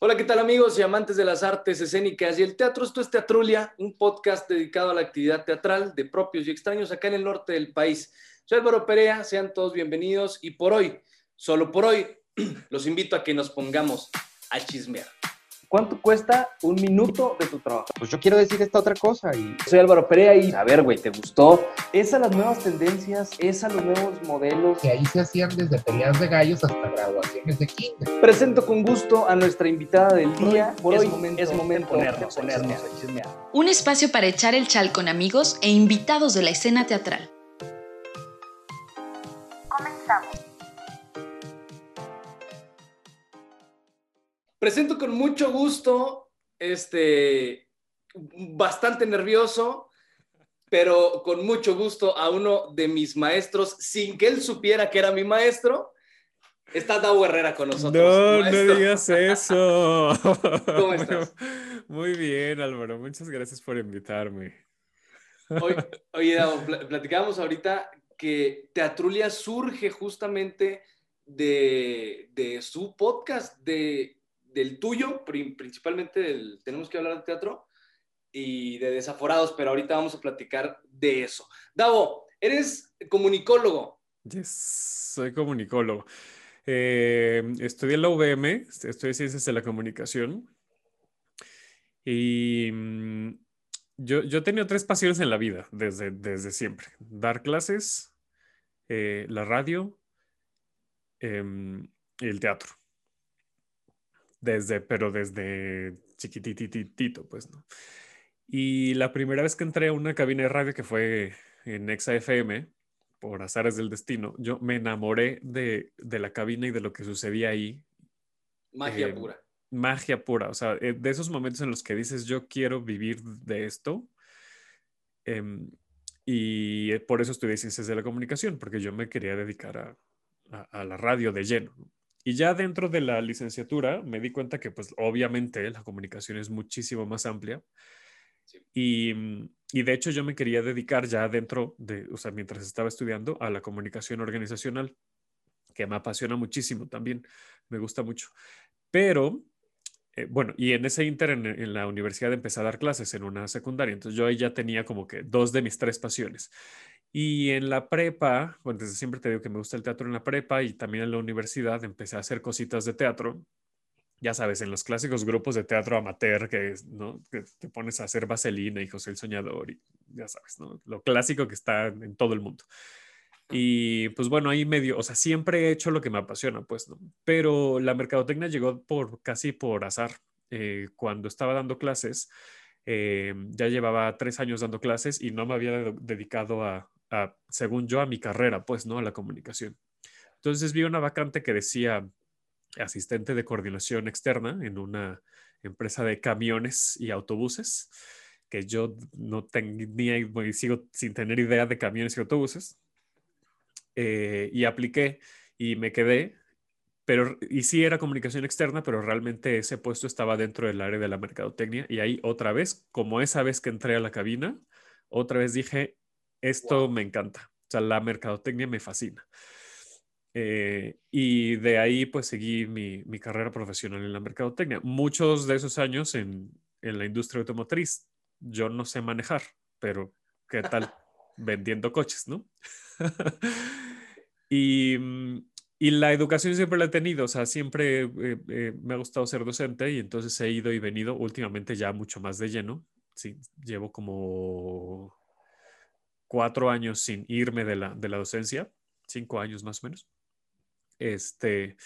Hola, ¿qué tal amigos y amantes de las artes escénicas y el teatro? Esto es Teatrulia, un podcast dedicado a la actividad teatral de propios y extraños acá en el norte del país. Soy Álvaro Perea, sean todos bienvenidos y por hoy, solo por hoy, los invito a que nos pongamos a chismear. ¿Cuánto cuesta un minuto de tu trabajo? Pues yo quiero decir esta otra cosa y... Soy Álvaro Perea y a ver, güey, ¿te gustó? ¿Es a las nuevas tendencias? ¿Es a los nuevos modelos? Que ahí se hacían desde peleas de gallos hasta graduaciones de kinder. Presento con gusto a nuestra invitada del día. Por es hoy momento es momento de ponernos, ponernos chismear. Un espacio para echar el chal con amigos e invitados de la escena teatral. Presento con mucho gusto, este, bastante nervioso, pero con mucho gusto a uno de mis maestros, sin que él supiera que era mi maestro. Está Davo Herrera con nosotros. No, maestro. no digas eso. ¿Cómo estás? Muy bien, Álvaro. Muchas gracias por invitarme. Oye, oye, pl- platicábamos ahorita que Teatrulia surge justamente de, de su podcast, de, del tuyo, pri- principalmente del Tenemos que hablar de teatro y de Desaforados, pero ahorita vamos a platicar de eso. Davo, eres comunicólogo. Yes, soy comunicólogo. Eh, estudié en la UVM, estudié Ciencias de la Comunicación. Y mm, yo, yo he tenido tres pasiones en la vida desde, desde siempre. Dar clases, eh, la radio em, y el teatro. Desde, pero desde chiquitititito, pues, ¿no? Y la primera vez que entré a una cabina de radio que fue en Exa FM, por azares del destino, yo me enamoré de, de la cabina y de lo que sucedía ahí. Magia Eh, pura. Magia pura, o sea, eh, de esos momentos en los que dices, yo quiero vivir de esto. Em, y eh, por eso estudié ciencias de la comunicación, porque yo me quería dedicar a, a- a la radio de lleno. Y ya dentro de la licenciatura me di cuenta que pues obviamente la comunicación es muchísimo más amplia. Sí. Y, mm, y de hecho yo me quería dedicar ya dentro de, o sea, mientras estaba estudiando, a la comunicación organizacional, que me apasiona muchísimo también, me gusta mucho. Pero, eh, bueno, y en ese inter en, en la universidad empecé a dar clases en una secundaria, entonces yo ahí ya tenía como que dos de mis tres pasiones. Y en la prepa, bueno, desde siempre te digo que me gusta el teatro en la prepa y también en la universidad empecé a hacer cositas de teatro. Ya sabes, en los clásicos grupos de teatro amateur que, ¿no? que te pones a hacer Vaselina y José el Soñador y ya sabes, ¿no? Lo clásico que está en todo el mundo. Y pues bueno, ahí medio, o sea, siempre he hecho lo que me apasiona, pues, ¿no? Pero la mercadotecnia llegó por casi por azar. Eh, cuando estaba dando clases, eh, ya llevaba tres años dando clases y no me había de- dedicado a, según yo, a mi carrera, pues, ¿no? A la comunicación. Entonces vi una vacante que decía asistente de coordinación externa en una empresa de camiones y autobuses, que yo no tenía y sigo sin tener idea de camiones y autobuses. Eh, y apliqué y me quedé, pero y sí era comunicación externa, pero realmente ese puesto estaba dentro del área de la mercadotecnia y ahí otra vez, como esa vez que entré a la cabina, otra vez dije, esto Wow. me encanta, o sea, la mercadotecnia me fascina. Eh, y de ahí pues seguí mi, mi carrera profesional en la mercadotecnia. Muchos de esos años en, en la industria automotriz. Yo no sé manejar, pero ¿qué tal vendiendo coches, no? y, mm, y la educación siempre la he tenido, o sea, siempre eh, eh, me ha gustado ser docente y entonces he ido y venido últimamente ya mucho más de lleno. Sí, llevo como cuatro años sin irme de la, de la docencia, cinco años más o menos. Este,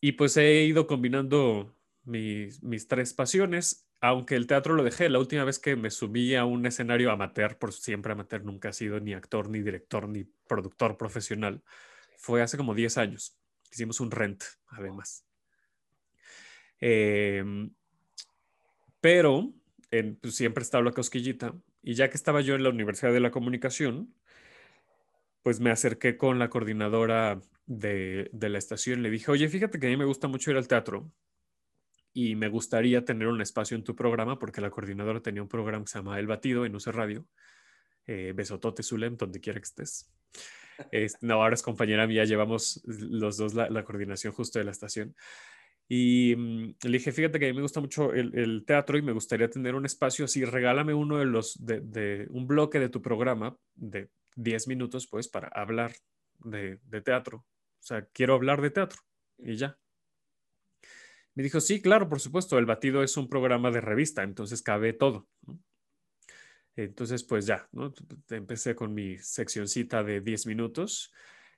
y pues he ido combinando mis, mis tres pasiones, aunque el teatro lo dejé. La última vez que me subí a un escenario amateur, por siempre amateur, nunca he sido ni actor, ni director, ni productor profesional, fue hace como 10 años. Hicimos un rent, además. Eh, pero en, pues, siempre estaba la cosquillita. Y ya que estaba yo en la Universidad de la Comunicación, pues me acerqué con la coordinadora de, de la estación. Le dije, oye, fíjate que a mí me gusta mucho ir al teatro y me gustaría tener un espacio en tu programa porque la coordinadora tenía un programa que se llama El Batido en UC Radio. Eh, besotote, Zulem, donde quiera que estés. Es- no, ahora es compañera mía, llevamos los dos la, la coordinación justo de la estación. Y mm, le dije, fíjate que a mí me gusta mucho el, teatro y me gustaría tener un espacio así, regálame uno de los, de, un bloque de tu programa de 10 minutos, pues, para hablar de, teatro. O sea, quiero hablar de teatro y ya. Me dijo, sí, claro, por supuesto, el batido es un programa de revista, entonces cabe todo. Entonces, pues ya. Empecé con mi seccioncita de 10 minutos.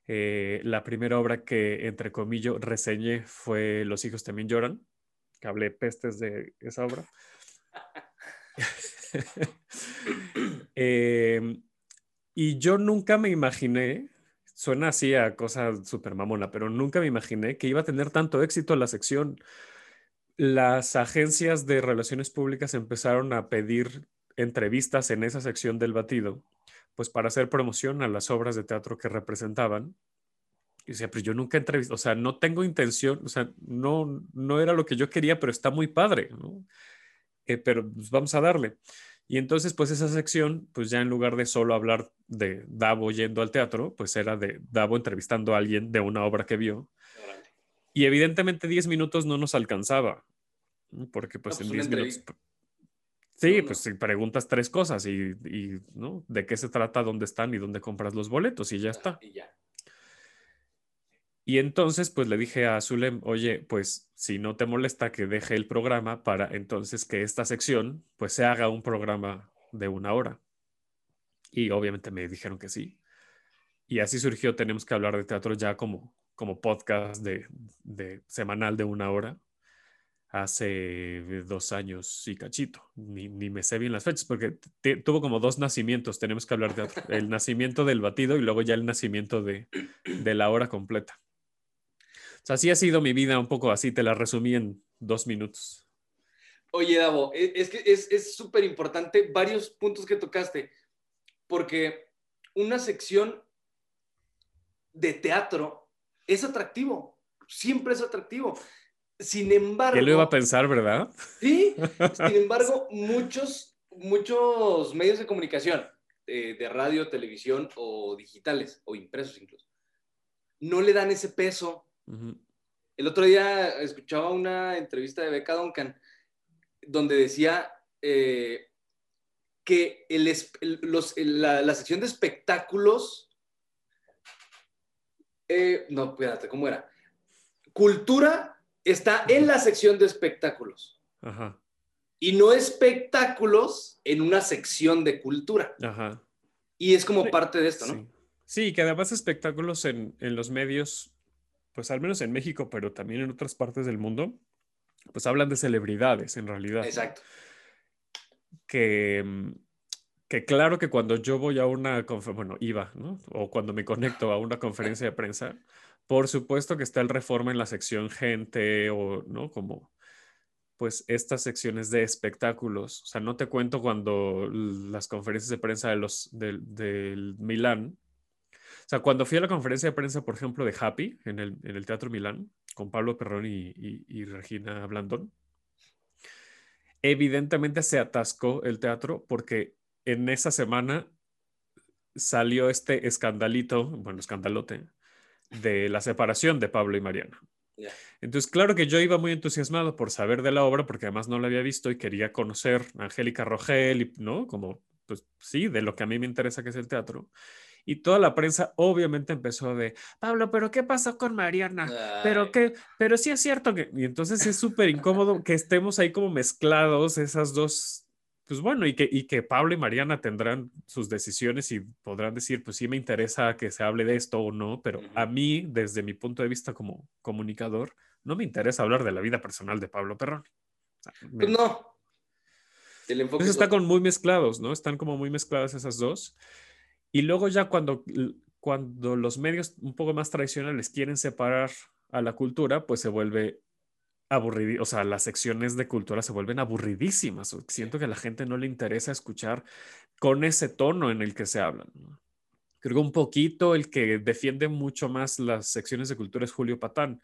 Eh, la primera obra que, entre comillas, reseñé fue Los hijos también lloran, que hablé pestes de esa obra. eh, y yo nunca me imaginé, suena así a cosa súper mamona, pero nunca me imaginé que iba a tener tanto éxito la sección. Las agencias de relaciones públicas empezaron a pedir entrevistas en esa sección del batido, pues para hacer promoción a las obras de teatro que representaban. Y decía, pero yo nunca entrevisté, o sea, no tengo intención, o sea, no, no era lo que yo quería, pero está muy padre, ¿no? Eh, pero pues, vamos a darle. Y entonces, pues esa sección, pues ya en lugar de solo hablar de Davo yendo al teatro, pues era de Davo entrevistando a alguien de una obra que vio. Y evidentemente 10 minutos no nos alcanzaba, porque pues, No, pues, en una 10 minutos... Sí, No, no. pues si preguntas tres cosas y, y, ¿no? ¿De qué se trata, dónde están y dónde compras los boletos? Y ya está. Y ya. Y entonces, pues le dije a Zulem, oye, pues si no te molesta que deje el programa para entonces que esta sección, pues se haga un programa de una hora. Y obviamente me dijeron que sí. Y así surgió, tenemos que hablar de teatro ya como, como podcast de, de semanal de una hora. Hace dos años y cachito. Ni, ni me sé bien las fechas porque tuvo como dos nacimientos. Tenemos que hablar de teatro. El nacimiento del batido y luego ya el nacimiento de, de la hora completa. O sea, así ha sido mi vida un poco así, te la resumí en dos minutos. Oye, Davo, e- es que es es súper importante varios puntos que tocaste, porque una sección de teatro es atractivo, siempre es atractivo. Sin embargo, ¿Quién lo iba a pensar, verdad? sí, sin embargo, muchos, muchos medios de comunicación, eh, de radio, televisión o digitales, o impresos incluso, no le dan ese peso el otro día escuchaba una entrevista de Becca Duncan donde decía eh, que el los- el- la, la sección de espectáculos, eh, no, espérate, ¿cómo era? Cultura está en la sección de espectáculos Ajá, y no espectáculos en una sección de cultura. ajá. Y es como Sí, parte de esto, ¿no? Sí. Sí, que además espectáculos en, en los medios, pues al menos en México, pero también en otras partes del mundo, pues hablan de celebridades en realidad. ¿no? Exacto. que, que claro que cuando yo voy a una conferencia, bueno, iba, ¿no? O cuando me conecto a una conferencia de prensa, por supuesto que está el reforma en la sección gente o, ¿no? Como, pues, estas secciones de espectáculos. O sea, no te cuento cuando las conferencias de prensa de los, del, Milán. O sea, cuando fui a la conferencia de prensa, por ejemplo, de Happy en el, en el Teatro Milán, con Pablo Perrón y- y Regina Blandón, evidentemente se atascó el teatro porque en esa semana salió este escandalito, bueno, escandalote, de la separación de Pablo y Mariana. Entonces, claro que yo iba muy entusiasmado por saber de la obra, porque además no la había visto y quería conocer a Angélica Rogel, y, ¿no? Como, pues sí, de lo que a mí me interesa, que es el teatro. Y toda la prensa obviamente empezó de, Pablo, pero ¿qué pasó con Mariana? Pero que, pero sí es cierto que, y entonces es súper incómodo que estemos ahí como mezclados esas dos, pues bueno, y que, y que Pablo y Mariana tendrán sus decisiones y podrán decir, pues sí me interesa que se hable de esto o no, pero a mí, desde mi punto de vista como comunicador, no me interesa hablar de la vida personal de Pablo Perrón. Pues no. El enfoque entonces es están otro. con muy mezclados, ¿no? Están como muy mezcladas esas dos. Y luego ya cuando, cuando los medios un poco más tradicionales quieren separar a la cultura, pues se vuelve aburrido, o sea, las secciones de cultura se vuelven aburridísimas. Siento que a la gente no le interesa escuchar con ese tono en el que se hablan. Creo que un poquito el que defiende mucho más las secciones de cultura es Julio Patán,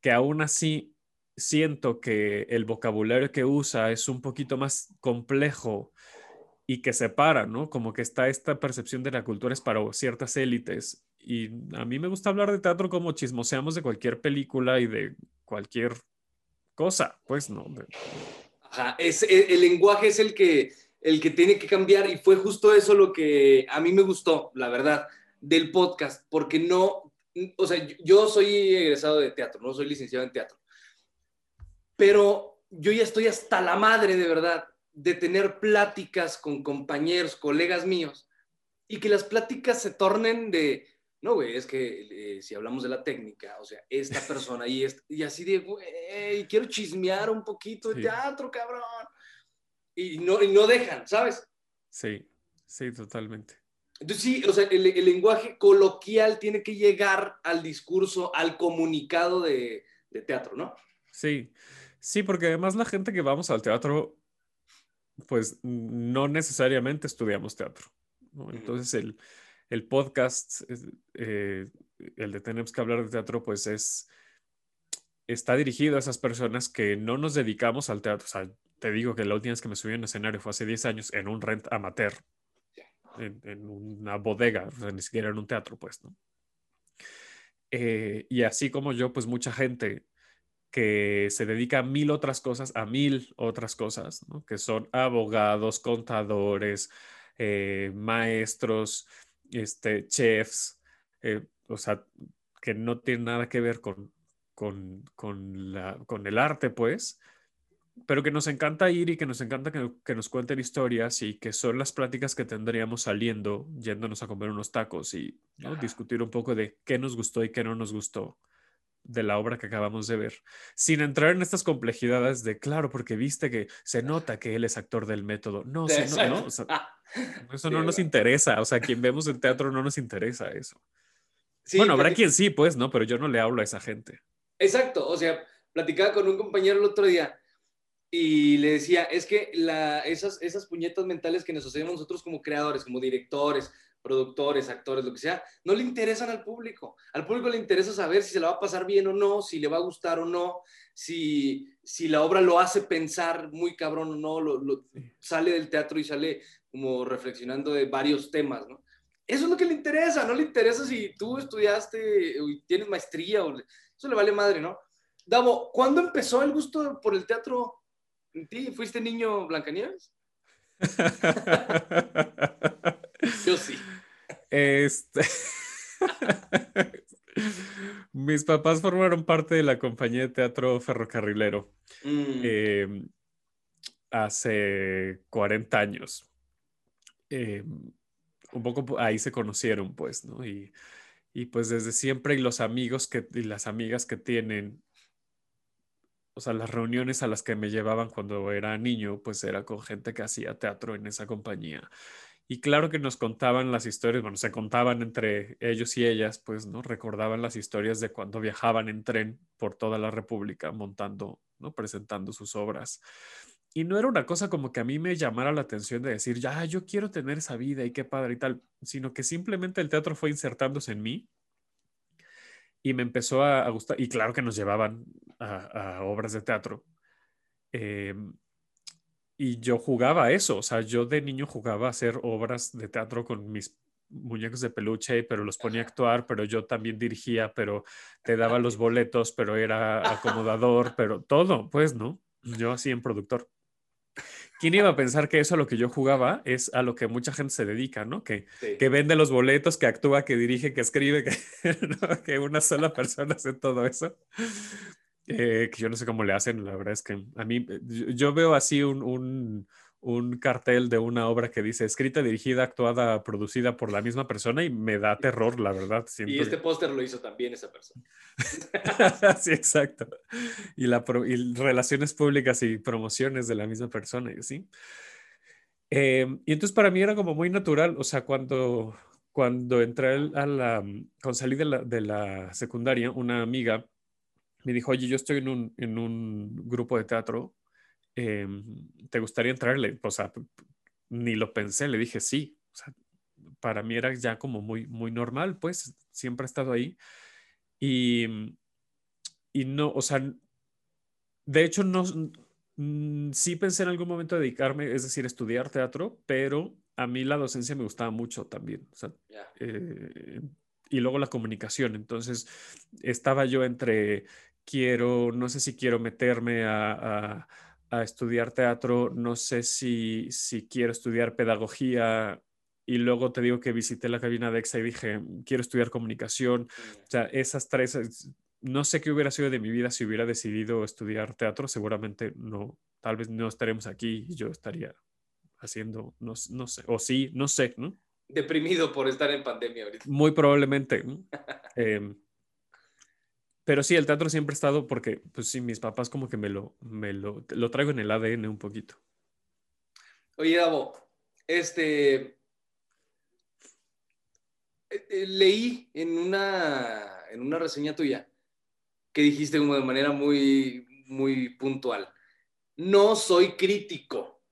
que aún así siento que el vocabulario que usa es un poquito más complejo y que separa, ¿no? Como que está esta percepción de la cultura es para ciertas élites. Y a mí me gusta hablar de teatro como chismoseamos de cualquier película y de cualquier cosa, pues no. Ajá, es, el, lenguaje es el que, el que tiene que cambiar y fue justo eso lo que a mí me gustó, la verdad, del podcast, porque no, o sea, yo soy egresado de teatro, no soy licenciado en teatro, pero yo ya estoy hasta la madre de verdad de tener pláticas con compañeros, colegas míos, y que las pláticas se tornen de, no, güey, es que eh, si hablamos de la técnica, o sea, esta persona y, y así de, güey, quiero chismear un poquito de teatro, cabrón. Y no, y no dejan, ¿sabes? Sí, sí, totalmente. Entonces sí, o sea, el, el, lenguaje coloquial tiene que llegar al discurso, al comunicado de, de teatro, ¿no? Sí, sí, porque además la gente que vamos al teatro pues no necesariamente estudiamos teatro. Entonces el, el podcast, eh, el de Tenemos que hablar de teatro, pues es, está dirigido a esas personas que no nos dedicamos al teatro. O te digo que la última vez que me subí a un escenario fue hace 10 años en un rent amateur, en, una bodega, o sea, ni siquiera en un teatro, pues. Eh, y así como yo, pues mucha gente que se dedica a mil otras cosas, a mil otras cosas, que son abogados, contadores, eh, maestros, este, chefs, eh, o sea, que no tienen nada que ver con, con, con, la, con, el arte, pues, pero que nos encanta ir y que nos encanta que, que, nos cuenten historias y que son las pláticas que tendríamos saliendo, yéndonos a comer unos tacos y discutir un poco de qué nos gustó y qué no nos gustó de la obra que acabamos de ver, sin entrar en estas complejidades de, claro, porque viste que se nota que él es actor del método. No, no, eso no nos interesa, o sea, quien vemos en teatro no nos interesa eso. bueno, habrá quien sí, pues, ¿no? Pero yo no le hablo a esa gente. Exacto, o sea, platicaba con un compañero el otro día y le decía, es que la, esas, esas puñetas mentales que nos hacemos nosotros como creadores, como directores, productores, actores, lo que sea, no le interesan al público. Al público le interesa saber si se la va a pasar bien o no, si le va a gustar o no, si, si la obra lo hace pensar muy cabrón o no, lo, sale del teatro y sale como reflexionando de varios temas, ¿no? Eso es lo que le interesa, no le interesa si tú estudiaste y tienes maestría, o eso le vale madre, ¿no? Davo, ¿cuándo empezó el gusto por el teatro en ti? ¿Fuiste niño Blancanieves? Yo sí. Este. Mis papás formaron parte de la compañía de teatro ferrocarrilero mm. em, hace 40 años. Em, un poco ahí se conocieron, pues, ¿no? Y, y, pues desde siempre y los amigos que, y las amigas que tienen, o sea, las reuniones a las que me llevaban cuando era niño, pues era con gente que hacía teatro en esa compañía. Y claro que nos contaban las historias, bueno, se contaban entre ellos y ellas, pues, ¿no? Recordaban las historias de cuando viajaban en tren por toda la República montando, ¿no? Presentando sus obras. Y no era una cosa como que a mí me llamara la atención de decir, ya, yo quiero tener esa vida y qué padre y tal, sino que simplemente el teatro fue insertándose en mí y me empezó a, gustar. Y claro que nos llevaban a, obras de teatro. Eh, y yo jugaba eso, o sea, yo de niño jugaba a hacer obras de teatro con mis muñecos de peluche, pero los ponía a actuar, pero yo también dirigía, pero te daba los boletos, pero era acomodador, pero todo, pues, ¿no? Yo así en productor. ¿Quién iba a pensar que eso a lo que yo jugaba es a lo que mucha gente se dedica, ¿no? Que, que vende los boletos, que actúa, que dirige, que escribe, que, que una sola persona hace todo eso. Eh, que yo no sé cómo le hacen, la verdad es que a mí, eh, yo veo así un, un, un, cartel de una obra que dice escrita, dirigida, actuada, producida por la misma persona y me da terror, la verdad. y este póster lo hizo también esa persona. sí, exacto. Y, la, y relaciones públicas y promociones de la misma persona, ¿sí? Em, y entonces para mí era como muy natural, o sea, cuando, cuando entré a la, cuando salí de la, de la secundaria, una amiga me dijo, oye, yo estoy en un, en un grupo de teatro, em, ¿te gustaría entrarle? O sea, ni lo pensé, le dije sí. O sea, para mí era ya como muy, muy normal, pues siempre he estado ahí. Y, y no, o sea, de hecho, no, mm, sí pensé en algún momento dedicarme, es decir, estudiar teatro, pero a mí la docencia me gustaba mucho también. O sea, eh, y luego la comunicación. Entonces, estaba yo entre quiero, no sé si quiero meterme a, a, estudiar teatro, no sé si, si quiero estudiar pedagogía. Y luego te digo que visité la cabina de EXA y dije, quiero estudiar comunicación. O sea, esas tres, no sé qué hubiera sido de mi vida si hubiera decidido estudiar teatro. Seguramente no, tal vez no estaremos aquí y yo estaría haciendo, no, no sé, o sí, no sé, ¿no? Deprimido por estar en pandemia ahorita. Muy probablemente. eh, pero sí, el teatro siempre ha estado porque, pues sí, mis papás como que me lo, me lo, lo traigo en el ADN un poquito. Oye, Davo, este, eh, eh, leí en una, en una reseña tuya que dijiste como de manera muy, muy puntual, no soy crítico.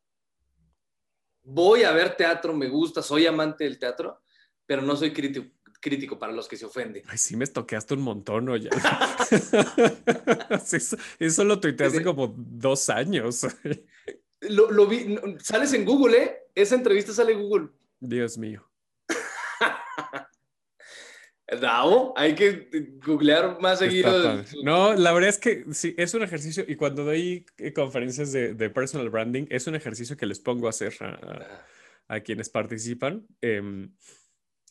Voy a ver teatro, me gusta, soy amante del teatro, pero no soy crítico, crítico para los que se ofenden. Ay, sí me toqueaste un montón, ¿no? Ya. eso, lo tuiteé hace como dos años. Lo, lo, vi, sales en Google, ¿eh? Esa entrevista sale en Google. Dios mío. Davo, hay que googlear más seguido. No, la verdad es que sí, es un ejercicio, y cuando doy eh, conferencias de, de personal branding, es un ejercicio que les pongo a hacer a, a, quienes participan. Eh,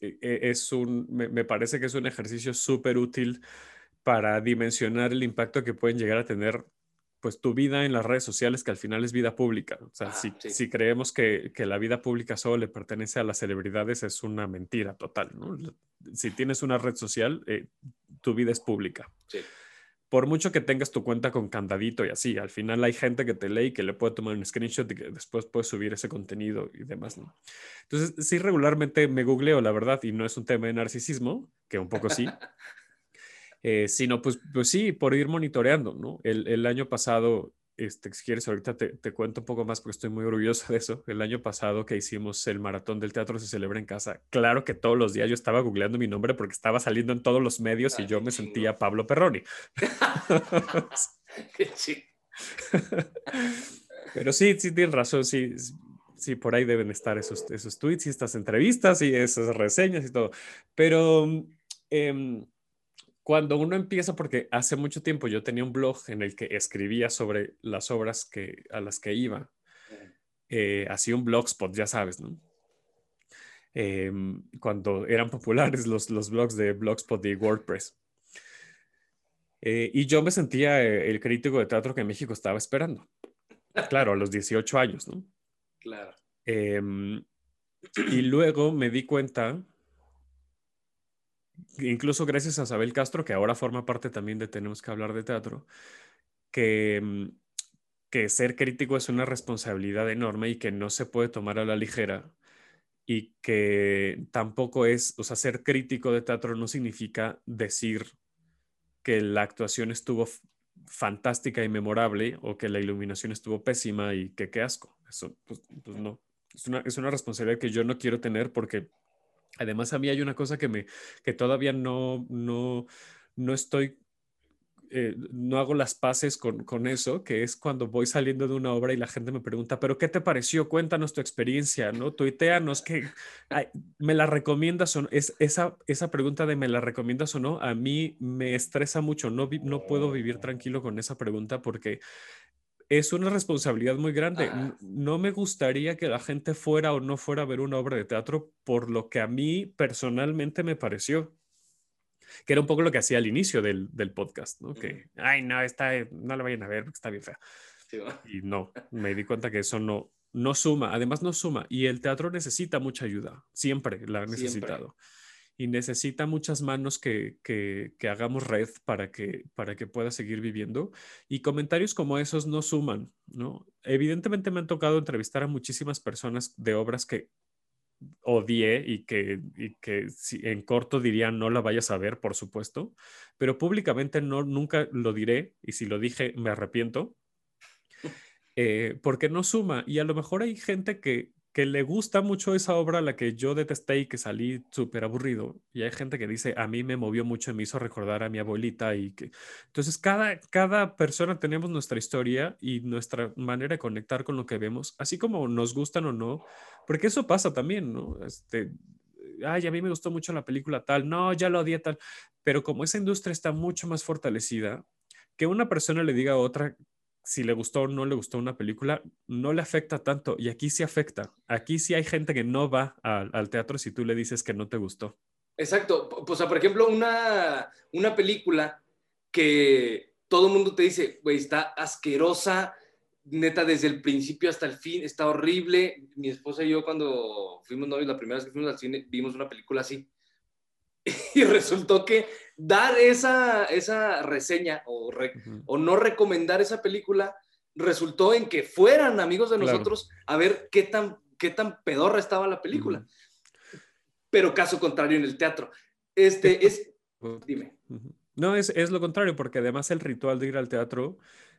es un, me, parece que es un ejercicio súper útil para dimensionar el impacto que pueden llegar a tener pues tu vida en las redes sociales, que al final es vida pública. O sea, si, si, creemos que, que, la vida pública solo le pertenece a las celebridades, es una mentira total, ¿no? Si tienes una red social, eh, tu vida es pública. Sí por mucho que tengas tu cuenta con candadito y así, al final hay gente que te lee y que le puede tomar un screenshot y que después puedes subir ese contenido y demás, ¿no? Entonces, sí, regularmente me googleo, la verdad, y no es un tema de narcisismo, que un poco sí, eh, sino pues, pues sí, por ir monitoreando, ¿no? El, el año pasado este, si quieres, ahorita te, te, cuento un poco más porque estoy muy orgulloso de eso. El año pasado que hicimos el maratón del teatro se celebra en casa. Claro que todos los días yo estaba googleando mi nombre porque estaba saliendo en todos los medios y yo me sentía Pablo Perroni. Pero sí, sí, tienes razón. Sí, sí, por ahí deben estar esos, esos tweets y estas entrevistas y esas reseñas y todo. Pero. Eh, cuando uno empieza, porque hace mucho tiempo yo tenía un blog en el que escribía sobre las obras que, a las que iba. Eh, hacía un blogspot, ya sabes, ¿no? Em, cuando eran populares los, los blogs de Blogspot y WordPress. Eh, y yo me sentía eh, el crítico de teatro que México estaba esperando. Claro, a los 18 años, ¿no? Claro. Em, y luego me di cuenta incluso gracias a Isabel Castro, que ahora forma parte también de Tenemos que hablar de teatro, que, mm, que ser crítico es una responsabilidad enorme y que no se puede tomar a la ligera y que tampoco es, o sea, ser crítico de teatro no significa decir que la actuación estuvo fantástica y memorable o que la iluminación estuvo pésima y que qué asco. Eso, pues, pues no. Es una, es una responsabilidad que yo no quiero tener porque Además, a mí hay una cosa que me, que todavía no, no, no estoy, eh, no hago las paces con, con, eso, que es cuando voy saliendo de una obra y la gente me pregunta, pero ¿qué te pareció? Cuéntanos tu experiencia, ¿no? Tuiteanos, que me la recomiendas o no. Es, esa, esa pregunta de me la recomiendas o no, a mí me estresa mucho, no, no puedo vivir tranquilo con esa pregunta porque es una responsabilidad muy grande. Ah. No me gustaría que la gente fuera o no fuera a ver una obra de teatro por lo que a mí personalmente me pareció. Que era un poco lo que hacía al inicio del, del podcast, ¿no? Que, ay, no, está, no la vayan a ver porque está bien fea. y no, me di cuenta que eso no, no suma, además no suma. Y el teatro necesita mucha ayuda, siempre la ha necesitado y necesita muchas manos que, que, hagamos red para que, para que pueda seguir viviendo. Y comentarios como esos no suman, ¿no? Evidentemente me han tocado entrevistar a muchísimas personas de obras que odié y que, y que en corto diría no la vayas a ver, por supuesto, pero públicamente no, nunca lo diré y si lo dije me arrepiento. Eh, porque no suma y a lo mejor hay gente que, que le gusta mucho esa obra la que yo detesté y que salí súper aburrido. Y hay gente que dice, a mí me movió mucho y me hizo recordar a mi abuelita. y que Entonces, cada, cada persona tenemos nuestra historia y nuestra manera de conectar con lo que vemos, así como nos gustan o no, porque eso pasa también, ¿no? Este, ay, a mí me gustó mucho la película tal, no, ya lo odié tal, pero como esa industria está mucho más fortalecida, que una persona le diga a otra si le gustó o no le gustó una película, no le afecta tanto. Y aquí sí afecta. Aquí sí hay gente que no va al, al teatro si tú le dices que no te gustó. Exacto. O sea, por ejemplo, una, una película que todo el mundo te dice, güey, está asquerosa, neta, desde el principio hasta el fin, está horrible. Mi esposa y yo cuando fuimos novios, la primera vez que fuimos al cine, vimos una película así. Y resultó que dar esa, esa reseña o, re, uh -huh. o, no recomendar esa película resultó en que fueran amigos de claro. nosotros a ver qué tan, qué tan pedorra estaba la película. Uh -huh. Pero caso contrario en el teatro. Este es... Dime. Uh -huh. No, es, es, lo contrario, porque además el ritual de ir al teatro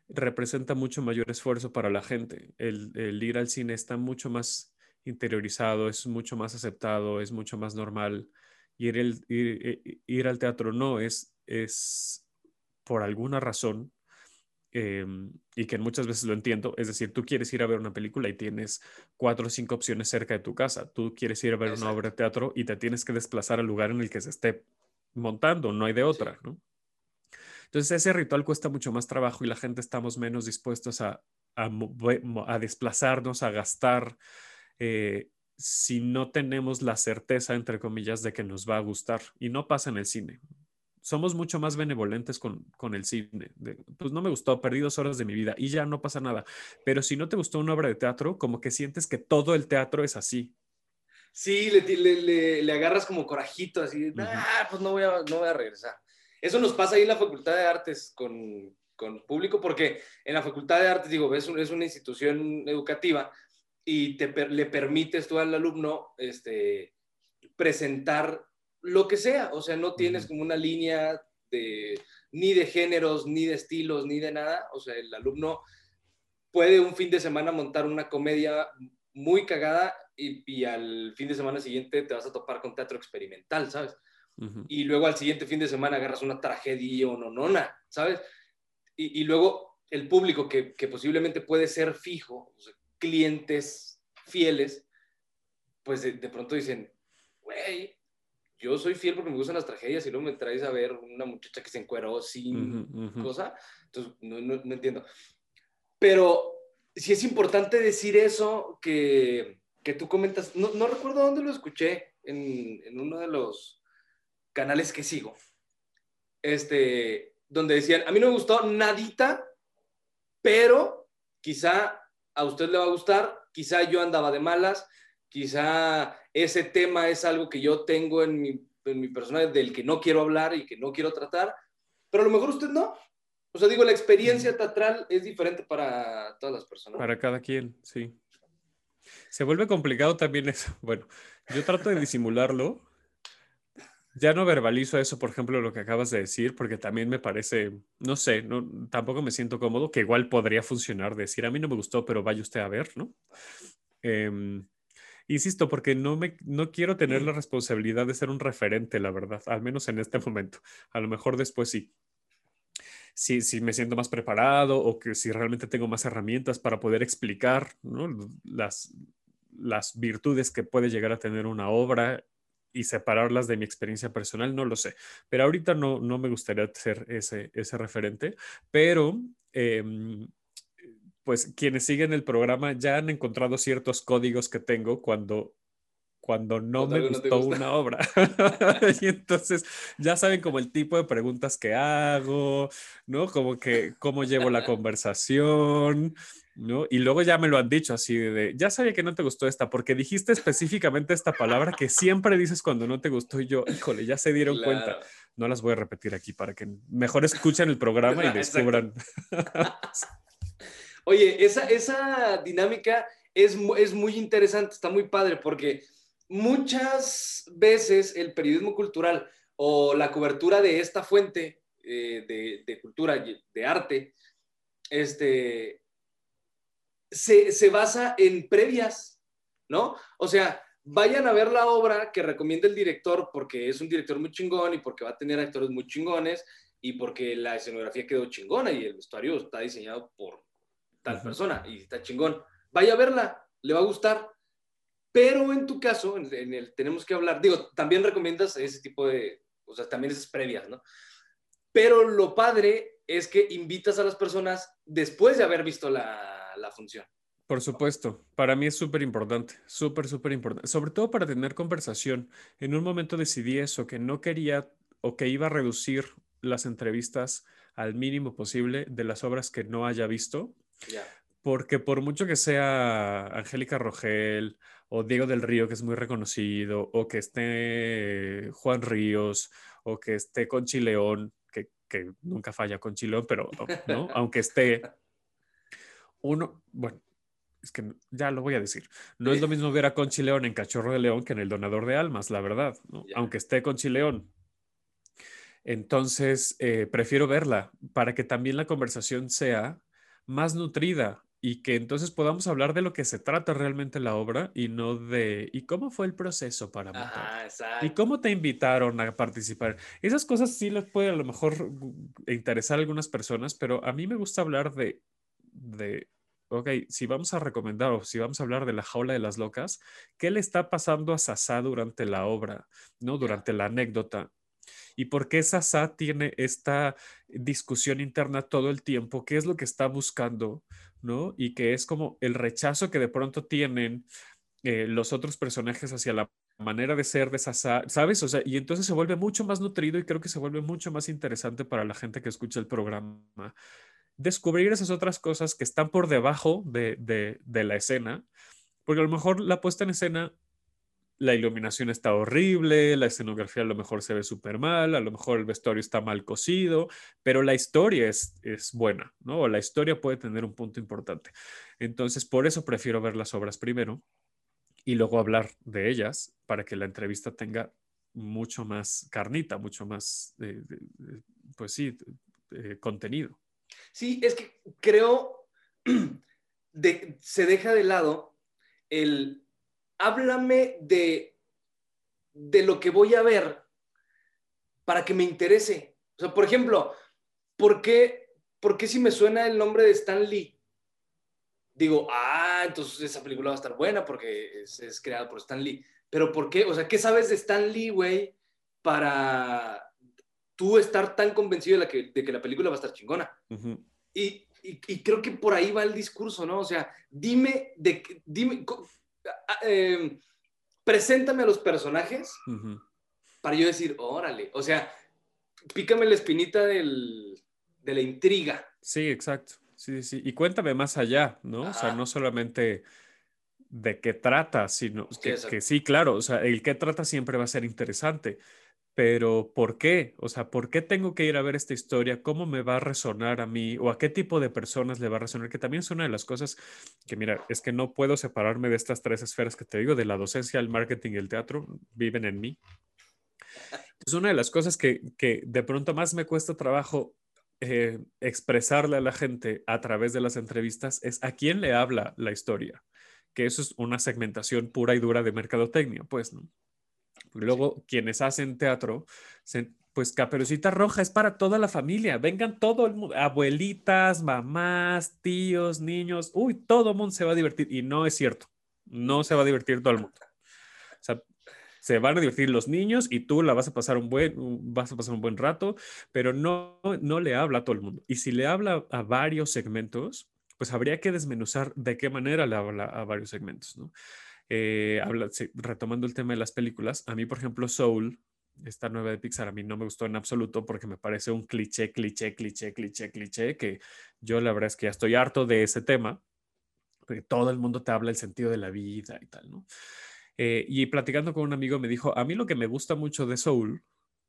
representa mucho mayor esfuerzo para la gente. El, el ir al cine está mucho más interiorizado, es mucho más aceptado, es mucho más normal ir, el, ir, ir, al teatro no, es, es por alguna razón, eh, y que muchas veces lo entiendo, es decir, tú quieres ir a ver una película y tienes cuatro o cinco opciones cerca de tu casa, tú quieres ir a ver Exacto. una obra de teatro y te tienes que desplazar al lugar en el que se esté montando, no hay de otra, sí. ¿no? Entonces ese ritual cuesta mucho más trabajo y la gente estamos menos dispuestos a, a, a desplazarnos, a gastar, eh, si no tenemos la certeza, entre comillas, de que nos va a gustar. Y no pasa en el cine. Somos mucho más benevolentes con, con el cine. De, pues no me gustó, perdí dos horas de mi vida y ya no pasa nada. Pero si no te gustó una obra de teatro, como que sientes que todo el teatro es así. Sí, le, le, le, le agarras como corajito, así, uh -huh. ah, pues no voy, a, no voy a regresar. Eso nos pasa ahí en la Facultad de Artes con, con público, porque en la Facultad de Artes, digo, es, un, es una institución educativa y te, le permites tú al alumno este, presentar lo que sea, o sea, no tienes como una línea de, ni de géneros, ni de estilos, ni de nada, o sea, el alumno puede un fin de semana montar una comedia muy cagada y, y al fin de semana siguiente te vas a topar con teatro experimental, ¿sabes? Uh -huh. Y luego al siguiente fin de semana agarras una tragedia o nonona, ¿sabes? Y, y luego el público que, que, posiblemente puede ser fijo, o sea, clientes fieles, pues de, de pronto dicen, güey, yo soy fiel porque me gustan las tragedias y luego me traes a ver una muchacha que se encueró sin uh -huh, uh -huh. cosa, entonces no, no, no, entiendo. Pero sí es importante decir eso que, que tú comentas, no, no, recuerdo dónde lo escuché, en, en, uno de los canales que sigo, este, donde decían, a mí no me gustó nadita, pero quizá a usted le va a gustar, quizá yo andaba de malas, quizá ese tema es algo que yo tengo en mi, en mi persona del que no quiero hablar y que no quiero tratar, pero a lo mejor usted no. O sea, digo, la experiencia teatral es diferente para todas las personas. Para cada quien, sí. Se vuelve complicado también eso. Bueno, yo trato de disimularlo. Ya no verbalizo eso, por ejemplo, lo que acabas de decir, porque también me parece, no sé, no, tampoco me siento cómodo, que igual podría funcionar decir, a mí no me gustó, pero vaya usted a ver, ¿no? Eh, insisto, porque no, me, no quiero tener la responsabilidad de ser un referente, la verdad, al menos en este momento. A lo mejor después sí. Si, si me siento más preparado o que si realmente tengo más herramientas para poder explicar ¿no? las, las virtudes que puede llegar a tener una obra y separarlas de mi experiencia personal, no lo sé. Pero ahorita no, no me gustaría ser ese, ese referente, pero eh, pues quienes siguen el programa ya han encontrado ciertos códigos que tengo cuando cuando no me gustó no una obra. y entonces ya saben como el tipo de preguntas que hago, ¿no? Como que cómo llevo la conversación, ¿no? Y luego ya me lo han dicho así de, ya sabía que no te gustó esta, porque dijiste específicamente esta palabra que siempre dices cuando no te gustó y yo, híjole, ya se dieron claro. cuenta. No las voy a repetir aquí para que mejor escuchen el programa y descubran. Oye, esa, esa dinámica es, es muy interesante, está muy padre, porque muchas veces el periodismo cultural o la cobertura de esta fuente eh, de, de, cultura, de arte, este, se, se, basa en previas, ¿no? O sea, vayan a ver la obra que recomienda el director porque es un director muy chingón y porque va a tener actores muy chingones y porque la escenografía quedó chingona y el vestuario está diseñado por tal persona y está chingón. Vaya a verla, le va a gustar pero en tu caso, en, en, el tenemos que hablar, digo, también recomiendas ese tipo de, o sea, también esas previas, ¿no? Pero lo padre es que invitas a las personas después de haber visto la, la función. Por supuesto, para mí es súper importante, súper, súper importante, sobre todo para tener conversación. En un momento decidí eso, que no quería o que iba a reducir las entrevistas al mínimo posible de las obras que no haya visto, porque por mucho que sea Angélica Rogel o Diego del Río, que es muy reconocido, o que esté Juan Ríos, o que esté Conchi León, que, que nunca falla Conchi León, pero ¿no? aunque esté uno, bueno, es que ya lo voy a decir. No es lo mismo ver a Conchi León en Cachorro de León que en El Donador de Almas, la verdad, aunque esté Conchi León. Entonces, eh, prefiero verla para que también la conversación sea más nutrida y que entonces podamos hablar de lo que se trata realmente la obra y no de ¿y cómo fue el proceso para ¿Y cómo te invitaron a participar? Esas cosas sí les puede a lo mejor interesar a algunas personas, pero a mí me gusta hablar de, de, ok, si vamos a recomendar o si vamos a hablar de la jaula de las locas, ¿qué le está pasando a Sasá durante la obra, ¿no? Durante la anécdota. ¿Y por qué Sasá tiene esta discusión interna todo el tiempo? ¿Qué es lo que está buscando? ¿No? Y que es como el rechazo que de pronto tienen eh, los otros personajes hacia la manera de ser de Sasá, ¿sabes? O sea, y entonces se vuelve mucho más nutrido y creo que se vuelve mucho más interesante para la gente que escucha el programa. Descubrir esas otras cosas que están por debajo de, de, la escena, porque a lo mejor la puesta en escena, la iluminación está horrible, la escenografía a lo mejor se ve súper mal, a lo mejor el vestuario está mal cosido, pero la historia es, es buena, ¿no? La historia puede tener un punto importante. Entonces, por eso prefiero ver las obras primero y luego hablar de ellas para que la entrevista tenga mucho más carnita, mucho más, eh, pues sí, eh, contenido. Sí, es que creo de, se deja de lado el háblame de, de lo que voy a ver para que me interese. O sea, por ejemplo, ¿por qué, por qué si me suena el nombre de Stan Lee? Digo, ah, entonces esa película va a estar buena porque es, es creada por Stan Lee. Pero ¿por qué? O sea, ¿qué sabes de Stan Lee, güey, para tú estar tan convencido de, la que, de que la película va a estar chingona? Ujú. Y, y- y creo que por ahí va el discurso, ¿no? O sea, dime, de, dime, eh, preséntame a los personajes Ujú. para yo decir, órale, o sea, pícame la espinita del, de la intriga. Sí, exacto. Sí, sí. Y cuéntame más allá, ¿no? O sea, Ajá. no solamente de qué trata, sino Sí, que, que sí, claro, o sea, el qué trata siempre va a ser interesante, pero ¿por qué? O sea, ¿por qué tengo que ir a ver esta historia? ¿Cómo me va a resonar a mí? ¿O a qué tipo de personas le va a resonar? Que también es una de las cosas que, mira, es que no puedo separarme de estas tres esferas que te digo, de la docencia, el marketing y el teatro, viven en mí. Es una de las cosas que, que de pronto más me cuesta trabajo eh, expresarle a la gente a través de las entrevistas es a quién le habla la historia, que eso es una segmentación pura y dura de mercadotecnia, pues, ¿no? Luego, quienes hacen teatro, se- pues Caperucita Roja es para toda la familia, vengan todo el mundo, abuelitas, mamás, tíos, niños, uy, todo el mundo se va a divertir y no es cierto, no se va a divertir todo el mundo. O sea, se van a divertir los niños y tú la vas a pasar un buen, vas a pasar un buen rato, pero no, no le habla a todo el mundo. Y si le habla a varios segmentos, pues habría que desmenuzar de qué manera le habla a varios segmentos, ¿no? Eh, habla, retomando el tema de las películas, a mí, por ejemplo, Soul, esta nueva de Pixar, a mí no me gustó en absoluto porque me parece un cliché, cliché, cliché, cliché, cliché, que yo la verdad es que ya estoy harto de ese tema, porque todo el mundo te habla el sentido de la vida y tal, ¿no? Eh, y platicando con un amigo me dijo, a mí lo que me gusta mucho de Soul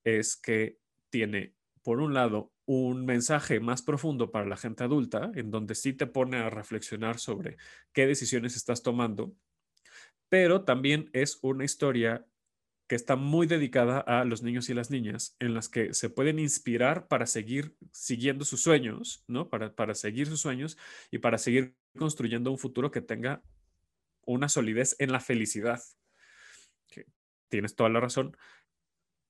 es que tiene, por un lado, un mensaje más profundo para la gente adulta, en donde sí te pone a reflexionar sobre qué decisiones estás tomando, pero también es una historia que está muy dedicada a los niños y las niñas, en las que se pueden inspirar para seguir siguiendo sus sueños, ¿no? Para, para seguir sus sueños y para seguir construyendo un futuro que tenga una solidez en la felicidad. Tienes toda la razón,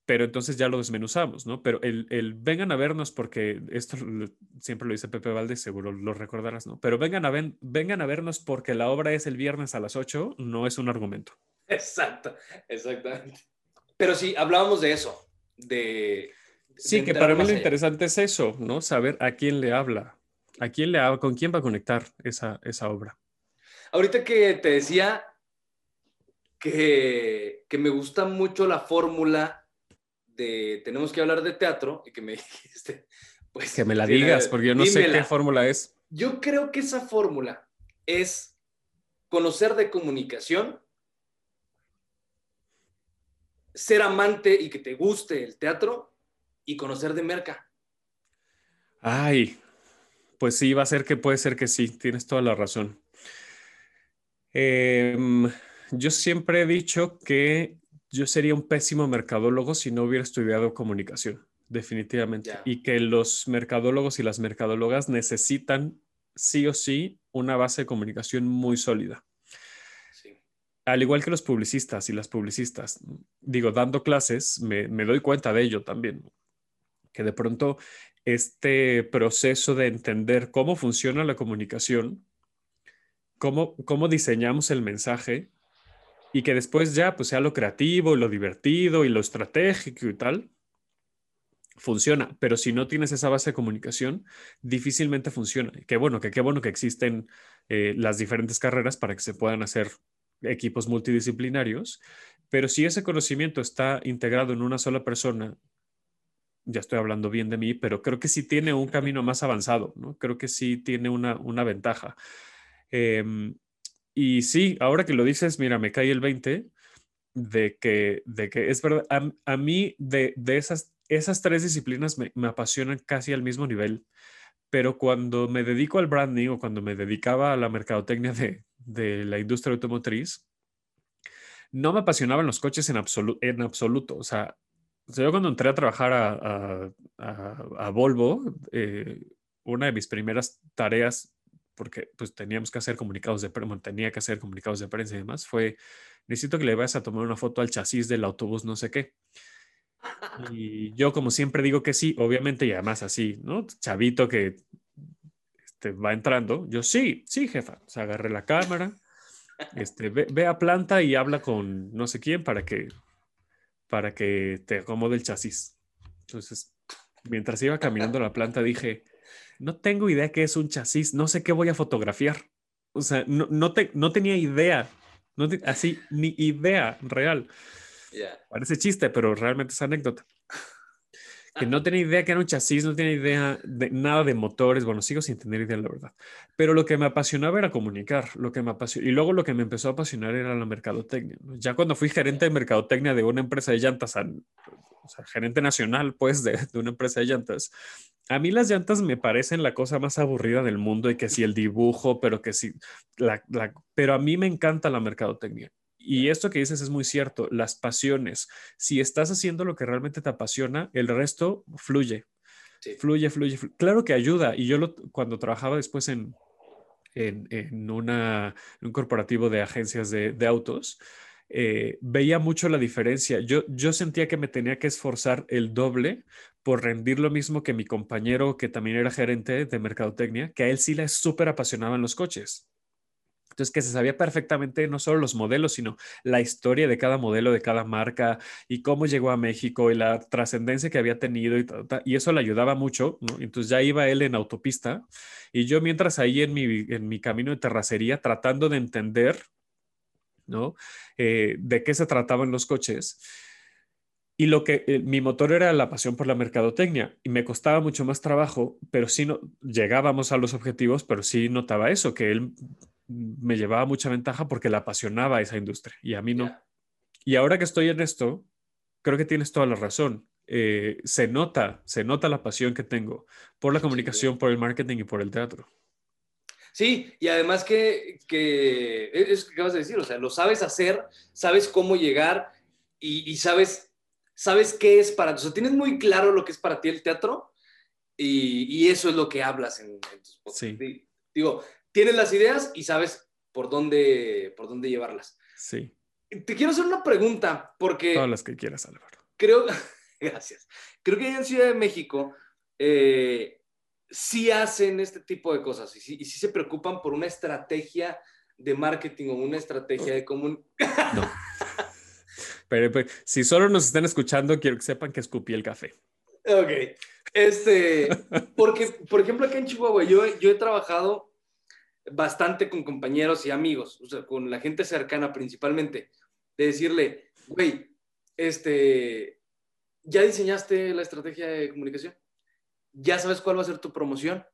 pero entonces ya lo desmenuzamos, ¿no? Pero el, el vengan a vernos, porque esto siempre lo dice Pepe Valdés, seguro lo recordarás, ¿no? Pero vengan a, ven- vengan a vernos porque la obra es el viernes a las 8, no es un argumento. Exacto, exactamente. Pero sí, hablábamos de eso, de, Sí, de que para mí lo allá. interesante es eso, ¿no? Saber a quién le habla, a quién le habla, con quién va a conectar esa, esa obra. Ahorita que te decía que, que me gusta mucho la fórmula de tenemos que hablar de teatro y que me dijiste, pues... Que me la digas, porque yo no sé qué fórmula es. Yo creo que esa fórmula es conocer de comunicación, ser amante y que te guste el teatro y conocer de merca. Ay, pues sí, va a ser que puede ser que sí, tienes toda la razón. Em, yo siempre he dicho que yo sería un pésimo mercadólogo si no hubiera estudiado comunicación, definitivamente. Y que los mercadólogos y las mercadólogas necesitan sí o sí una base de comunicación muy sólida. Sí. Al igual que los publicistas y las publicistas, digo, dando clases, me, me doy cuenta de ello también, que de pronto este proceso de entender cómo funciona la comunicación, cómo, cómo diseñamos el mensaje y que después ya pues sea lo creativo, lo divertido y lo estratégico y tal, funciona. Pero si no tienes esa base de comunicación, difícilmente funciona. Qué bueno, que qué bueno que existen eh, las diferentes carreras para que se puedan hacer equipos multidisciplinarios, pero si ese conocimiento está integrado en una sola persona, ya estoy hablando bien de mí, pero creo que sí tiene un camino más avanzado, ¿no? Creo que sí tiene una, una ventaja. Em, y sí, ahora que lo dices, mira, me cae el 20 de que, de que es verdad, a, mí de, de esas, esas tres disciplinas me, apasionan casi al mismo nivel, pero cuando me dedico al branding o cuando me dedicaba a la mercadotecnia de, de la industria automotriz, no me apasionaban los coches en, absolu- en absoluto. O sea, yo cuando entré a trabajar a- a Volvo, eh, una de mis primeras tareas, porque pues teníamos que hacer comunicados de prensa, tenía que hacer comunicados de prensa y demás, fue, necesito que le vayas a tomar una foto al chasis del autobús no sé qué. Y yo como siempre digo que sí, obviamente, y además así, ¿no? Chavito que este, va entrando, yo sí, sí, jefa. O sea, agarré la cámara, este, ve, ve a planta y habla con no sé quién para que, para que te acomode el chasis. Entonces, mientras iba caminando a la planta, dije, no tengo idea qué es un chasis, no sé qué voy a fotografiar. O sea, no, no, te, no tenía idea, no te- así, ni idea real. Ya. Parece chiste, pero realmente es anécdota. Que no tenía idea que era un chasis, no tenía idea de nada de motores. Bueno, sigo sin tener idea, la verdad. Pero lo que me apasionaba era comunicar. Lo que me apasio- Y luego lo que me empezó a apasionar era la mercadotecnia. Ya cuando fui gerente de mercadotecnia de una empresa de llantas, o sea, gerente nacional, pues, de, de una empresa de llantas, a mí las llantas me parecen la cosa más aburrida del mundo y que si el dibujo, pero que si... La, la- pero a mí me encanta la mercadotecnia. Y esto que dices es muy cierto, las pasiones. Si estás haciendo lo que realmente te apasiona, el resto fluye, Sí. fluye, fluye, fluye. Claro que ayuda. Y yo lo- cuando trabajaba después en, en, en una, en un corporativo de agencias de, de autos, eh, veía mucho la diferencia. Yo, yo sentía que me tenía que esforzar el doble por rendir lo mismo que mi compañero, que también era gerente de mercadotecnia, que a él sí le súper apasionaban los coches. Entonces, que se sabía perfectamente no solo los modelos, sino la historia de cada modelo, de cada marca y cómo llegó a México y la trascendencia que había tenido y eso le ayudaba mucho. ¿no? Entonces ya iba él en autopista y yo mientras ahí en mi, en mi camino de terracería tratando de entender ¿no? Eh, de qué se trataban los coches. Y lo que eh, mi motor era la pasión por la mercadotecnia y me costaba mucho más trabajo, pero sí no llegábamos a los objetivos, pero sí notaba eso, que él me llevaba mucha ventaja porque le apasionaba esa industria y a mí no. Y ahora que estoy en esto, creo que tienes toda la razón. Eh, se nota, se nota la pasión que tengo por la comunicación, por el marketing y por el teatro. Sí, y además que, que es que acabas de decir, o sea, lo sabes hacer, sabes cómo llegar y, y sabes, sabes qué es para ti. O sea, tienes muy claro lo que es para ti el teatro y, y eso es lo que hablas en, en tus podcasts. Sí. Digo, tienes las ideas y sabes por dónde, por dónde llevarlas. Sí. Te quiero hacer una pregunta porque Todas las que quieras, Álvaro. creo, gracias, creo que en Ciudad de México eh, sí hacen este tipo de cosas y sí, y sí, se preocupan por una estrategia de marketing o una estrategia de. No. Pero, pero, si solo nos están escuchando, quiero que sepan que escupí el café. Ok. Este, porque, por ejemplo, aquí en Chihuahua, yo, yo he trabajado bastante con compañeros y amigos, o sea, con la gente cercana principalmente, de decirle, güey, este, ¿ya diseñaste la estrategia de comunicación? ¿Ya sabes cuál va a ser tu promoción?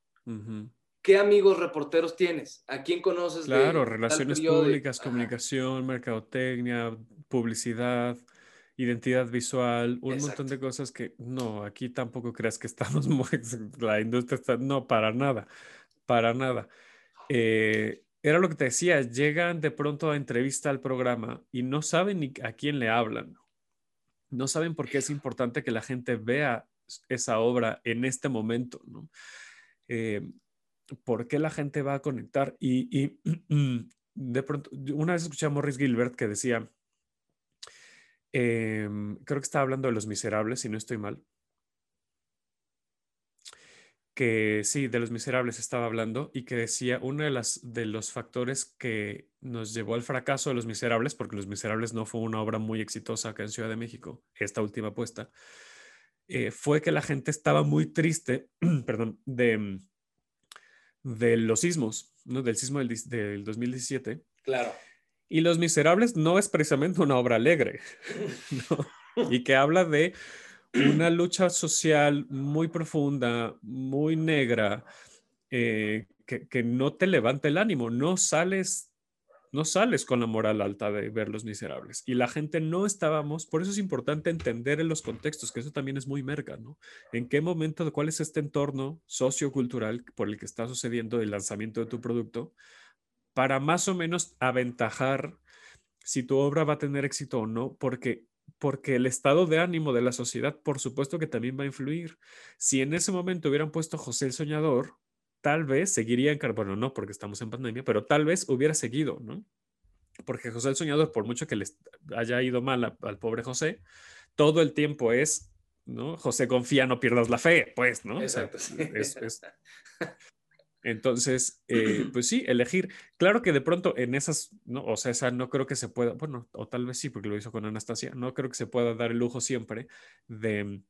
¿Qué amigos reporteros tienes? ¿A quién conoces? Claro, relaciones públicas, comunicación, mercadotecnia, publicidad, identidad visual, un montón de cosas que no, aquí tampoco creas que estamos muy, la industria está, no, para nada, para nada. Eh, era lo que te decía, llegan de pronto a entrevista al programa y no saben ni a quién le hablan. No saben por qué es importante que la gente vea esa obra en este momento, ¿no? Eh, ¿Por qué la gente va a conectar? Y, de pronto, una vez escuché a Morris Gilbert que decía, em, creo que estaba hablando de Los Miserables, si no estoy mal, que sí, de Los Miserables estaba hablando y que decía uno de, las, de los factores que nos llevó al fracaso de Los Miserables, porque Los Miserables no fue una obra muy exitosa acá en Ciudad de México, esta última apuesta, eh, fue que la gente estaba muy triste, perdón, de, de los sismos, ¿no? del sismo del, del 2017. Claro. Y Los Miserables no es precisamente una obra alegre, ¿no? y que habla de una lucha social muy profunda, muy negra, eh, que, no te levanta el ánimo, no sales, no sales con la moral alta de ver los miserables. Y la gente no estábamos, por eso es importante entender en los contextos, que eso también es muy merca, ¿no? En qué momento, cuál es este entorno sociocultural por el que está sucediendo el lanzamiento de tu producto, para más o menos aventajar si tu obra va a tener éxito o no, porque porque el estado de ánimo de la sociedad, por supuesto que también va a influir. Si en ese momento hubieran puesto José el Soñador, tal vez seguiría en bueno, no, porque estamos en pandemia, pero tal vez hubiera seguido, ¿no? Porque José el Soñador, por mucho que le haya ido mal al pobre José, todo el tiempo es, ¿no? José confía, no pierdas la fe, pues, ¿no? Exacto. Entonces, eh, pues sí, elegir. Claro que de pronto en esas, ¿no? O sea, esa no creo que se pueda, bueno, o tal vez sí, porque lo hizo con Anastasia, no creo que se pueda dar el lujo siempre de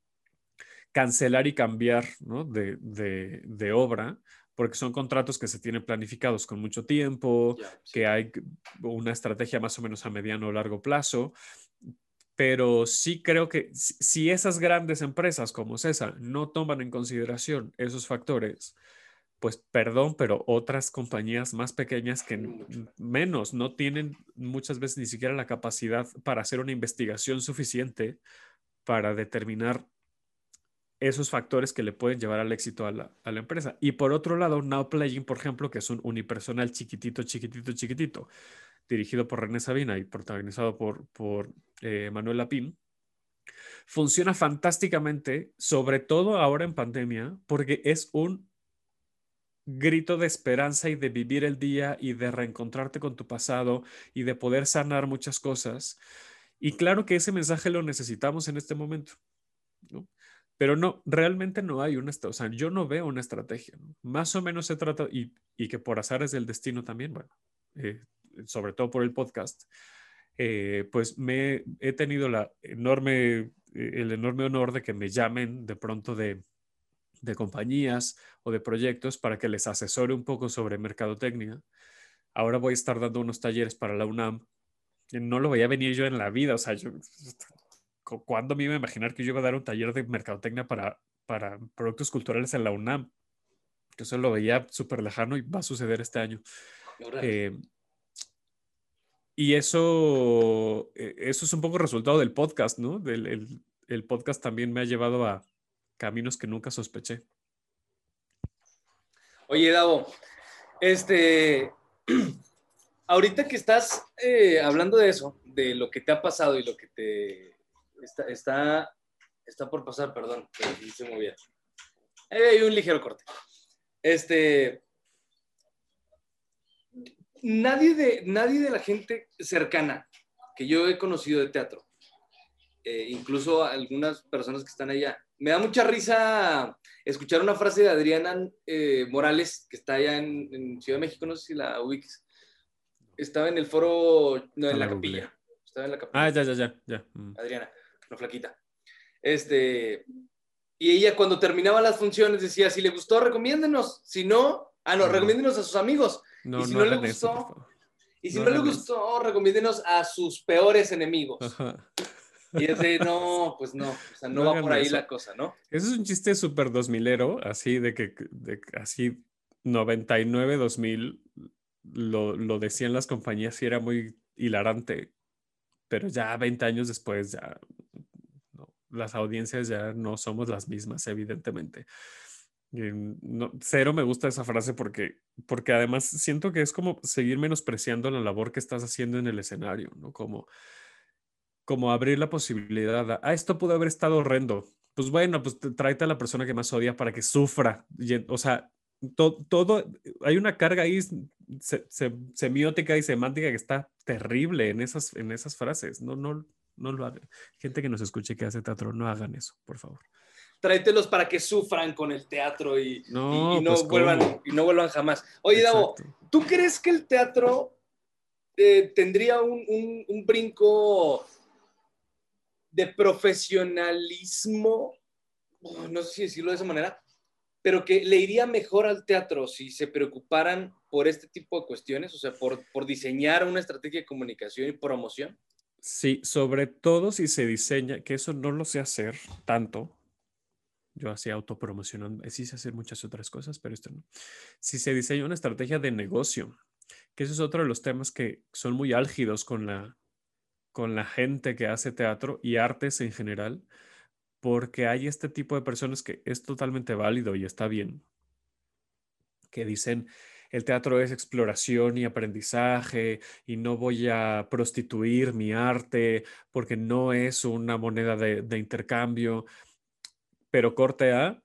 cancelar y cambiar, ¿no? De, de, obra, porque son contratos que se tienen planificados con mucho tiempo, que hay una estrategia más o menos a mediano o largo plazo. Pero sí creo que si esas grandes empresas como César no toman en consideración esos factores, pues perdón, pero otras compañías más pequeñas que menos no tienen muchas veces ni siquiera la capacidad para hacer una investigación suficiente para determinar esos factores que le pueden llevar al éxito a la, empresa. Y por otro lado, Now Playing, por ejemplo, que es un unipersonal chiquitito, chiquitito, chiquitito, dirigido por René Sabina y protagonizado por, por eh, Manuel Lapín, funciona fantásticamente, sobre todo ahora en pandemia, porque es un grito de esperanza y de vivir el día y de reencontrarte con tu pasado y de poder sanar muchas cosas. Y claro que ese mensaje lo necesitamos en este momento, ¿no? Pero no, realmente no hay una, o sea, yo no veo una estrategia, Más o menos se trata, y, que por azares del destino también, bueno, eh, sobre todo por el podcast, eh, pues me he tenido la enorme, eh, el enorme honor de que me llamen de pronto de, de compañías o de proyectos para que les asesore un poco sobre mercadotecnia. Ahora voy a estar dando unos talleres para la UNAM. No lo voy a venir yo en la vida, o sea, yo, ¿cuándo me iba a imaginar que yo iba a dar un taller de mercadotecnia para, para productos culturales en la UNAM? Yo eso lo veía súper lejano y va a suceder este año. Eh, y eso, e, eso es un poco resultado del podcast, ¿no? Del, el podcast también me ha llevado a, caminos que nunca sospeché. Oye, Davo, este, ahorita que estás eh, hablando de eso, de lo que te ha pasado y lo que te está, está, por pasar, perdón, se movía. hay un ligero corte. Este, nadie de, nadie de la gente cercana que yo he conocido de teatro, eh, incluso algunas personas que están allá, me da mucha risa escuchar una frase de Adriana eh, Morales, que está allá en, Ciudad de México, no sé si la ubiques. Estaba en el foro, no, en la, capilla. Estaba en la capilla. Ah, ya, ya, ya. ya. Mm. Adriana, una flaquita. Este, Y ella cuando terminaba las funciones decía, si le gustó, recomiéndenos. Si no, ah, no, No. recomiéndenos a sus amigos. No, Y si no no le eso, gustó, favor. Y si No no, le hagan eso. gustó, recomiénnenos a sus peores enemigos. Ajá. Y es de, no, pues no, o sea, no, No va por ahí eso. la cosa, ¿no? Ese es un chiste súper 2000ero, así de que, de, así 99, 2000, lo, lo decían las compañías y era muy hilarante, pero ya 20 años después, ya no, las audiencias ya no somos las mismas, evidentemente. Y no, cero me gusta esa frase porque, porque además siento que es como seguir menospreciando la labor que estás haciendo en el escenario, ¿no? Como, como abrir la posibilidad a, ah, esto pudo haber estado horrendo. Pues bueno, pues tráete a la persona que más odia para que sufra. Y o sea, to- todo, hay una carga ahí se- se- semiótica y semántica que está terrible en esas, en esas frases. No, no, no lo hagan. Gente que nos escuche que hace teatro, no hagan eso, por favor. Tráetelos para que sufran con el teatro y No, y, no, pues, vuelvan, y no vuelvan jamás. Oye, Davo. ¿tú crees que el teatro eh, tendría un, un- un brinco de profesionalismo? Oh, no sé si decirlo de esa manera, pero que le iría mejor al teatro si se preocuparan por este tipo de cuestiones, o sea, por, por diseñar una estrategia de comunicación y promoción. Sí, sobre todo si se diseña, que eso no lo sé hacer tanto. Yo hacía autopromocionando, eh, sí sé hacer muchas otras cosas, pero esto no. Si se diseña una estrategia de negocio, que eso es otro de los temas que son muy álgidos con la, con la gente que hace teatro y artes en general, porque hay este tipo de personas que es totalmente válido y está bien, que dicen, el teatro es exploración y aprendizaje y no voy a prostituir mi arte porque no es una moneda de, intercambio, pero corte A,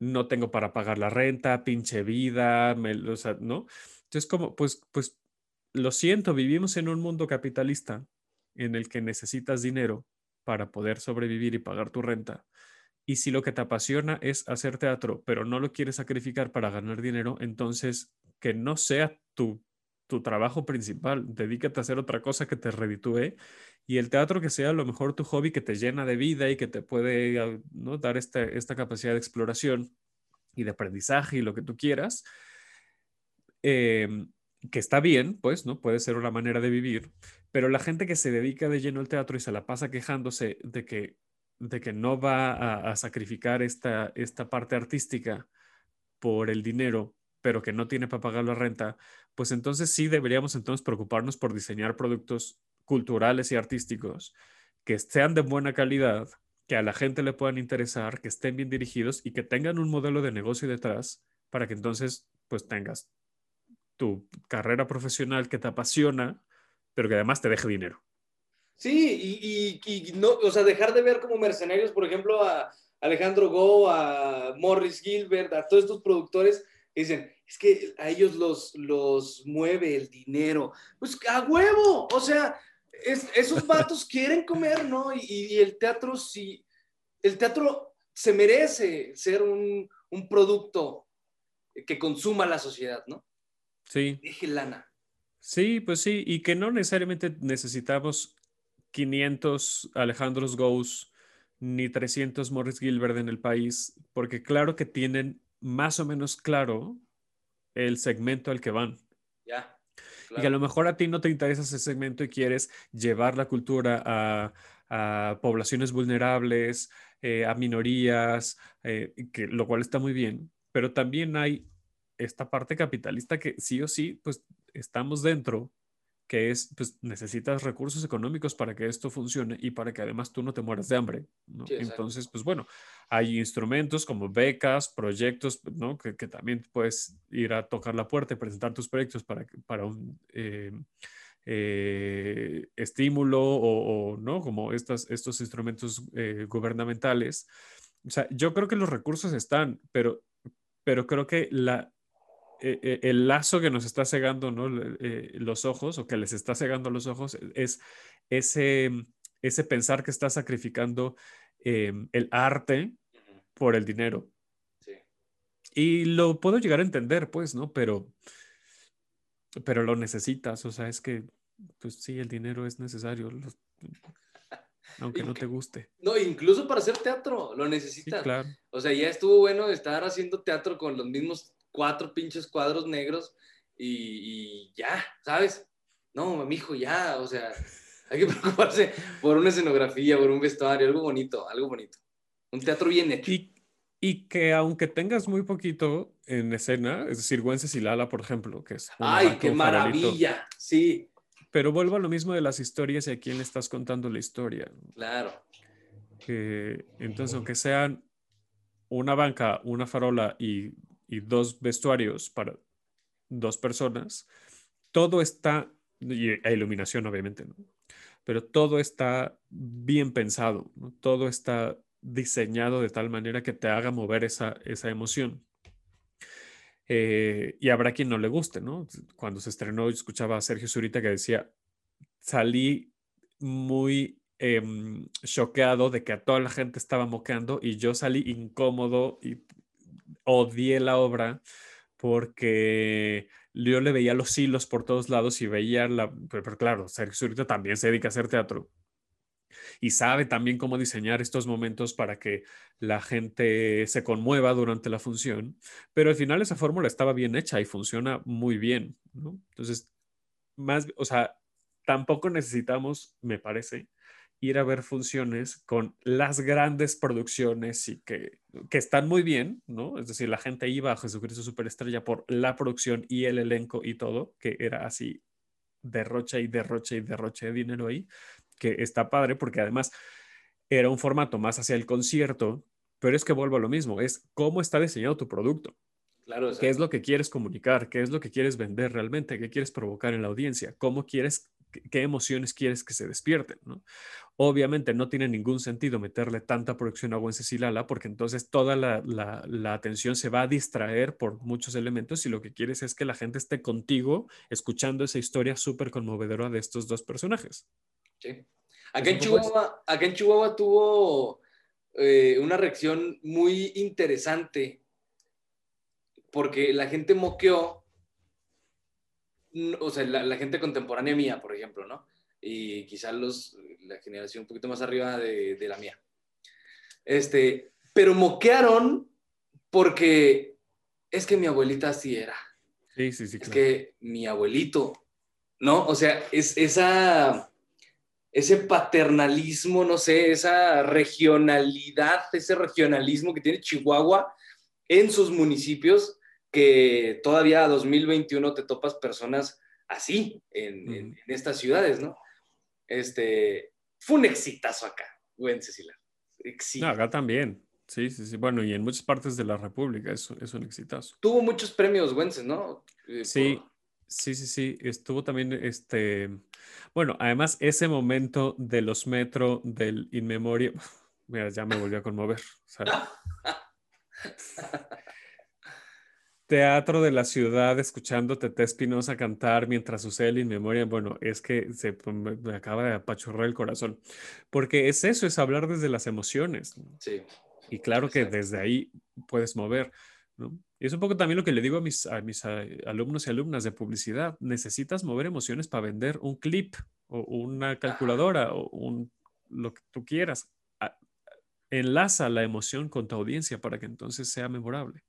no tengo para pagar la renta, pinche vida, me- o sea, ¿no? Entonces, como, pues, pues, lo siento, vivimos en un mundo capitalista en el que necesitas dinero para poder sobrevivir y pagar tu renta. Y si lo que te apasiona es hacer teatro, pero no lo quieres sacrificar para ganar dinero, entonces que no sea tu, tu trabajo principal. Dedícate a hacer otra cosa que te reditúe y el teatro que sea a lo mejor tu hobby que te llena de vida y que te puede ah, ¿no? dar este- esta capacidad de exploración y de aprendizaje y lo que tú quieras. em, que está bien, pues, ¿no? Puede ser una manera de vivir, pero la gente que se dedica de lleno al teatro y se la pasa quejándose de que, de que no va a, sacrificar esta, esta parte artística por el dinero, pero que no tiene para pagar la renta, pues entonces sí deberíamos entonces preocuparnos por diseñar productos culturales y artísticos que sean de buena calidad, que a la gente le puedan interesar, que estén bien dirigidos y que tengan un modelo de negocio detrás para que entonces pues tengas tu carrera profesional que te apasiona, pero que además te deje dinero. Sí, y, y- y no, o sea, dejar de ver como mercenarios, por ejemplo, a Alejandro Go, a Morris Gilbert, a todos estos productores que dicen, es que a ellos los, los mueve el dinero. Pues a huevo, o sea, es- esos vatos quieren comer, ¿no? Y, y el teatro sí, el teatro se merece ser un, un producto que consuma la sociedad, ¿no? Sí, Deje lana. sí, pues sí, y que no necesariamente necesitamos 500 Alejandros Gous ni 300 Morris Gilbert en el país, porque claro que tienen más o menos claro el segmento al que van. Ya. Y que a lo mejor a ti no te interesa ese segmento y quieres llevar la cultura a, a poblaciones vulnerables, eh, a minorías, eh, que, lo cual está muy bien, pero también hay esta parte capitalista que sí o sí, pues estamos dentro, que es, pues necesitas recursos económicos para que esto funcione y para que además tú no te mueras de hambre, ¿no? Sí, exacto. Entonces, pues bueno, hay instrumentos como becas, proyectos, ¿no? Que, que también puedes ir a tocar la puerta y presentar tus proyectos para, para un eh, eh, estímulo o, o, ¿no? Como estas, estos instrumentos eh, gubernamentales. O sea, yo creo que los recursos están, pero, pero creo que la, eh, eh, el lazo que nos está cegando ¿no? Eh, los ojos o que les está cegando los ojos es ese, ese pensar que está sacrificando eh, el arte por el dinero. Sí. Y lo puedo llegar a entender, pues, ¿no? Pero, pero lo necesitas, o sea, es que, pues sí, el dinero es necesario. Aunque no te guste. No, incluso para hacer teatro lo Sí, necesitas. claro. O sea, ya estuvo bueno estar haciendo teatro con los mismos cuatro pinches cuadros negros y, y ya, ¿sabes? No, mijo, ya, o sea, hay que preocuparse por una escenografía, por un vestuario, algo bonito, algo bonito. Un teatro bien hecho. Y, y que aunque tengas muy poquito en escena, es decir, Güences y Lala, por ejemplo, que es ¡Ay, qué maravilla! Sí, Pero vuelvo a lo mismo de las historias y a quién le estás contando la historia. claro. Que, entonces, aunque sean una banca, una farola y, y dos vestuarios para dos personas, todo está, y e iluminación obviamente, ¿no? Pero todo está bien pensado, ¿no? Todo está diseñado de tal manera que te haga mover esa, esa emoción. Eh, y habrá quien no le guste, ¿no? Cuando se estrenó, escuchaba a Sergio Zurita que decía, salí muy em, choqueado de que a toda la gente estaba moqueando y yo salí incómodo y odié la obra porque yo le veía los hilos por todos lados y veía la... Pero, claro, Sergio Zurita también se dedica a hacer teatro y sabe también cómo diseñar estos momentos para que la gente se conmueva durante la función, pero al final esa fórmula estaba bien hecha y funciona muy bien, ¿no? Entonces, más, o sea, tampoco necesitamos, me parece, ir a ver funciones con las grandes producciones y que, que están muy bien, ¿no? Es decir, la gente iba a Jesucristo Superestrella por la producción y el elenco y todo, que era así derrocha y derrocha y derrocha de dinero ahí, que está padre porque además era un formato más hacia el concierto, pero es que vuelvo a lo mismo, es cómo está diseñado tu producto, Claro, o sea, qué es lo que quieres comunicar, qué es lo que quieres vender realmente, qué quieres provocar en la audiencia, cómo quieres, qué- emociones quieres que se despierten, ¿no? Obviamente no tiene ningún sentido meterle tanta producción a Wencesilala porque entonces toda la, la- la atención se va a distraer por muchos elementos y lo que quieres es que la gente esté contigo escuchando esa historia súper conmovedora de estos dos personajes. Sí. Acá, en. Chihuahua, acá en Chihuahua tuvo eh, una reacción muy interesante porque la gente moqueó, o sea, la, la gente contemporánea mía, por ejemplo, ¿no? Y quizás los, la generación un poquito más arriba de, de la mía. Este, pero moquearon porque es que mi abuelita así era. Sí, sí, sí. Es claro. que mi abuelito, ¿no? O sea, es esa, ese paternalismo, no sé, esa regionalidad, ese regionalismo que tiene Chihuahua en sus municipios, que todavía a 2021 te topas personas así en, en- Ujú. en estas ciudades, ¿no? Este, fue un exitazo acá, Wenceslao. Éxito. No, acá también. Sí, sí, sí. Bueno, y en muchas partes de la República es, es un exitazo. Tuvo muchos premios Wences, ¿no? Eh, Sí, por- sí, sí, sí. Estuvo también este. Bueno, además, ese momento de los metro del In Memoria. Mira, ya me volvió a conmover. o sea. Teatro de la ciudad, escuchando Tete Espinosa cantar mientras sucede el In Memoria. Bueno, es que se me acaba de apachurrar el corazón. Porque es eso, es hablar desde las emociones. ¿no? sí. Y claro que desde ahí puedes mover, ¿no? Y es un poco también lo que le digo a mis, a mis a- alumnos y alumnas de publicidad. Necesitas mover emociones para vender un clip o una calculadora o un, lo que tú quieras. Enlaza la emoción con tu audiencia para que entonces sea memorable.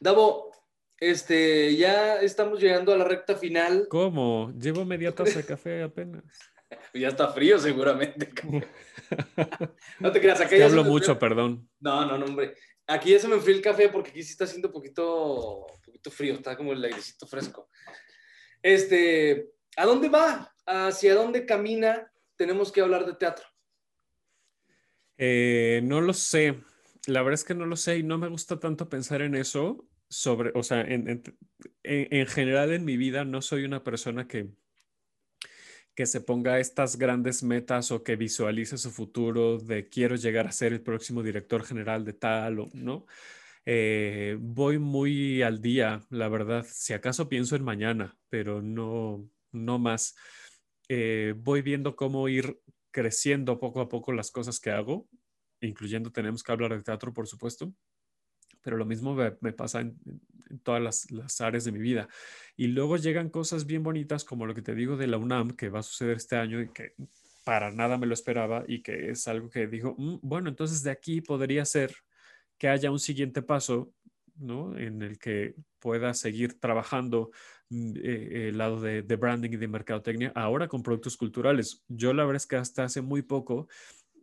Davo, este, ya estamos llegando a la recta final. ¿Cómo? Llevo media taza de café apenas. Ya está frío seguramente. No te creas, acá Te ya hablo mucho, perdón. No, no, no, hombre. Aquí ya se me enfrió el café porque aquí sí está haciendo poquito, poquito frío, está como el airecito fresco. Este, ¿a dónde va? ¿Hacia dónde camina? Tenemos que hablar de teatro. Eh, no lo sé. La verdad es que no lo sé y no me gusta tanto pensar en eso sobre, o sea, en, en- en- en general en mi vida no soy una persona que, que se ponga estas grandes metas o que visualice su futuro de quiero llegar a ser el próximo director general de tal o no. Eh, voy muy al día, la verdad. Si acaso pienso en mañana, pero no, no más. Eh, voy viendo cómo ir creciendo poco a poco las cosas que hago, incluyendo tenemos que hablar de teatro, por supuesto, pero lo mismo me, me pasa en, en todas las, las áreas de mi vida. Y luego llegan cosas bien bonitas como lo que te digo de la UNAM, que va a suceder este año y que para nada me lo esperaba y que es algo que digo, "Mm, bueno, entonces de aquí podría ser que haya un siguiente paso, ¿no? En el que pueda seguir trabajando mm, eh, el lado de, de branding y de mercadotecnia ahora con productos culturales. Yo la verdad es que hasta hace muy poco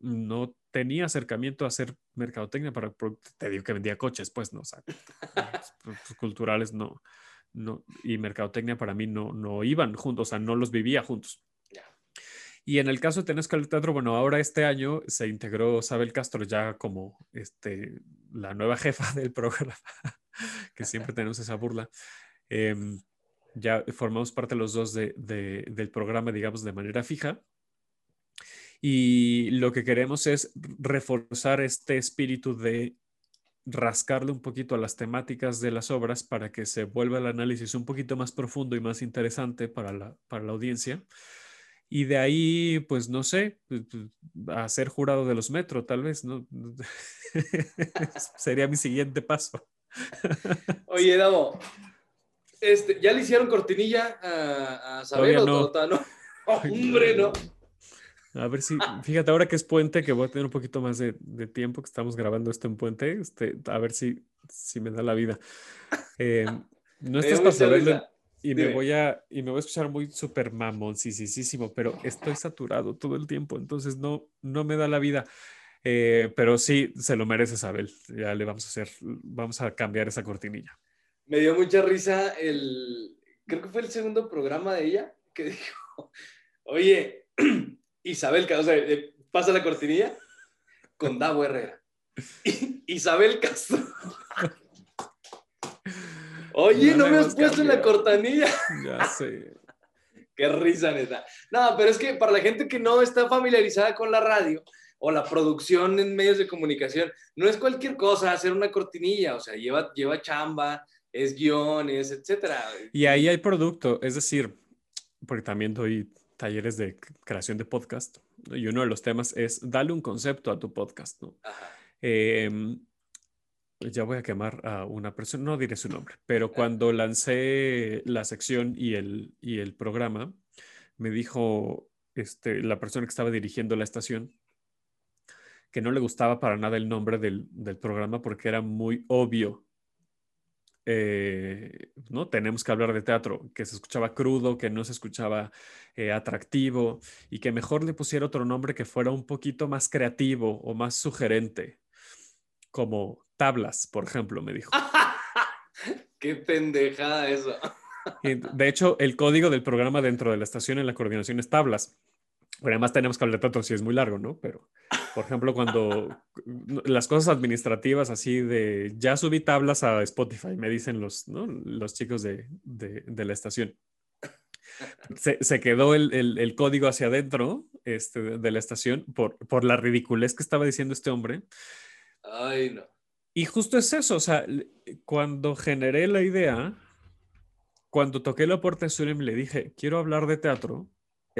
no tenía acercamiento a hacer mercadotecnia para. Te digo que vendía coches, pues no, o sea, los productos culturales no, no, y mercadotecnia para mí no, no iban juntos, o sea, no los vivía juntos. Y en el caso de Tenescal Teatro, bueno, ahora este año se integró Sabel Castro ya como este, la nueva jefa del programa, que siempre tenemos esa burla. Em, ya formamos parte los dos de- de- del programa, digamos, de manera fija. Y lo que queremos es reforzar este espíritu de rascarle un poquito a las temáticas de las obras para que se vuelva el análisis un poquito más profundo y más interesante para la, para la audiencia. Y de ahí, pues no sé, pues, pues, a ser jurado de los metro, tal vez, ¿no? Sería mi siguiente paso. Oye, Davo, este, ¿ya le hicieron cortinilla a, a Sabel Todavía o no. no? Hombre, no. A ver si, fíjate, ahora que es puente, que voy a tener un poquito más de, de tiempo, que estamos grabando esto en puente, este, a ver si, si me da la vida. Eh, no estás para saberlo y me voy a, y me voy a escuchar muy súper mamón, sí, sí, sí, sí, pero estoy saturado todo el tiempo, entonces no, no me da la vida. Eh, pero sí, se lo merece Isabel. Ya le vamos a hacer, vamos a cambiar esa cortinilla. Me dio mucha risa el, creo que fue el segundo programa de ella, que dijo, oye, Isabel, o sea, eh, pasa la cortinilla con Davo Herrera. Isabel Castro. Oye, no me has puesto en la cambiado. cortinilla. Ya sé. Qué risa, neta. No, pero es que para la gente que no está familiarizada con la radio o la producción en medios de comunicación, no es cualquier cosa hacer una cortinilla, o sea, lleva, lleva chamba, es guiones, etcétera. Y ahí hay producto, es decir, porque también doy talleres de creación de podcast, ¿no? y uno de los temas es darle un concepto a tu podcast. Em, ya voy a quemar a una persona, no diré su nombre, pero cuando lancé la sección y el, y el programa, me dijo este, la persona que estaba dirigiendo la estación que no le gustaba para nada el nombre del, del programa porque era muy obvio. Eh, ¿no? Tenemos que hablar de teatro, que se escuchaba crudo, que no se escuchaba eh, atractivo y que mejor le pusiera otro nombre que fuera un poquito más creativo o más sugerente, como tablas, por ejemplo, me dijo. Qué pendejada eso. De hecho, el código del programa dentro de la estación en la coordinación es tablas. Pero además tenemos que hablar de teatro si es muy largo, ¿no? Pero, por ejemplo, cuando las cosas administrativas así de ya subí tablas a Spotify, me dicen los, ¿no? los chicos de, de- de la estación. Se, se quedó el, el- el código hacia adentro este, de, la estación por, por la ridiculez que estaba diciendo este hombre. Ay, no. Y justo es eso, o sea, cuando generé la idea, cuando toqué la puerta de Sunem y le dije, quiero hablar de teatro,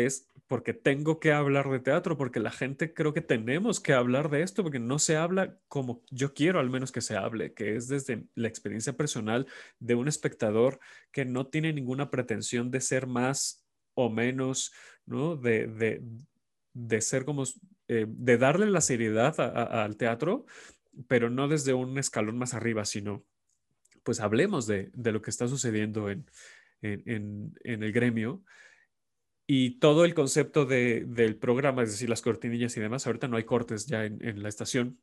es porque tengo que hablar de teatro, porque la gente creo que tenemos que hablar de esto, porque no se habla como yo quiero al menos que se hable, que es desde la experiencia personal de un espectador que no tiene ninguna pretensión de ser más o menos, ¿no? De, de, de ser como, eh, de darle la seriedad al teatro, pero no desde un escalón más arriba, sino pues hablemos de, de lo que está sucediendo en, en, en- en el gremio. Y todo el concepto de- del programa, es decir, las cortinillas y demás, ahorita no hay cortes ya en, en la estación,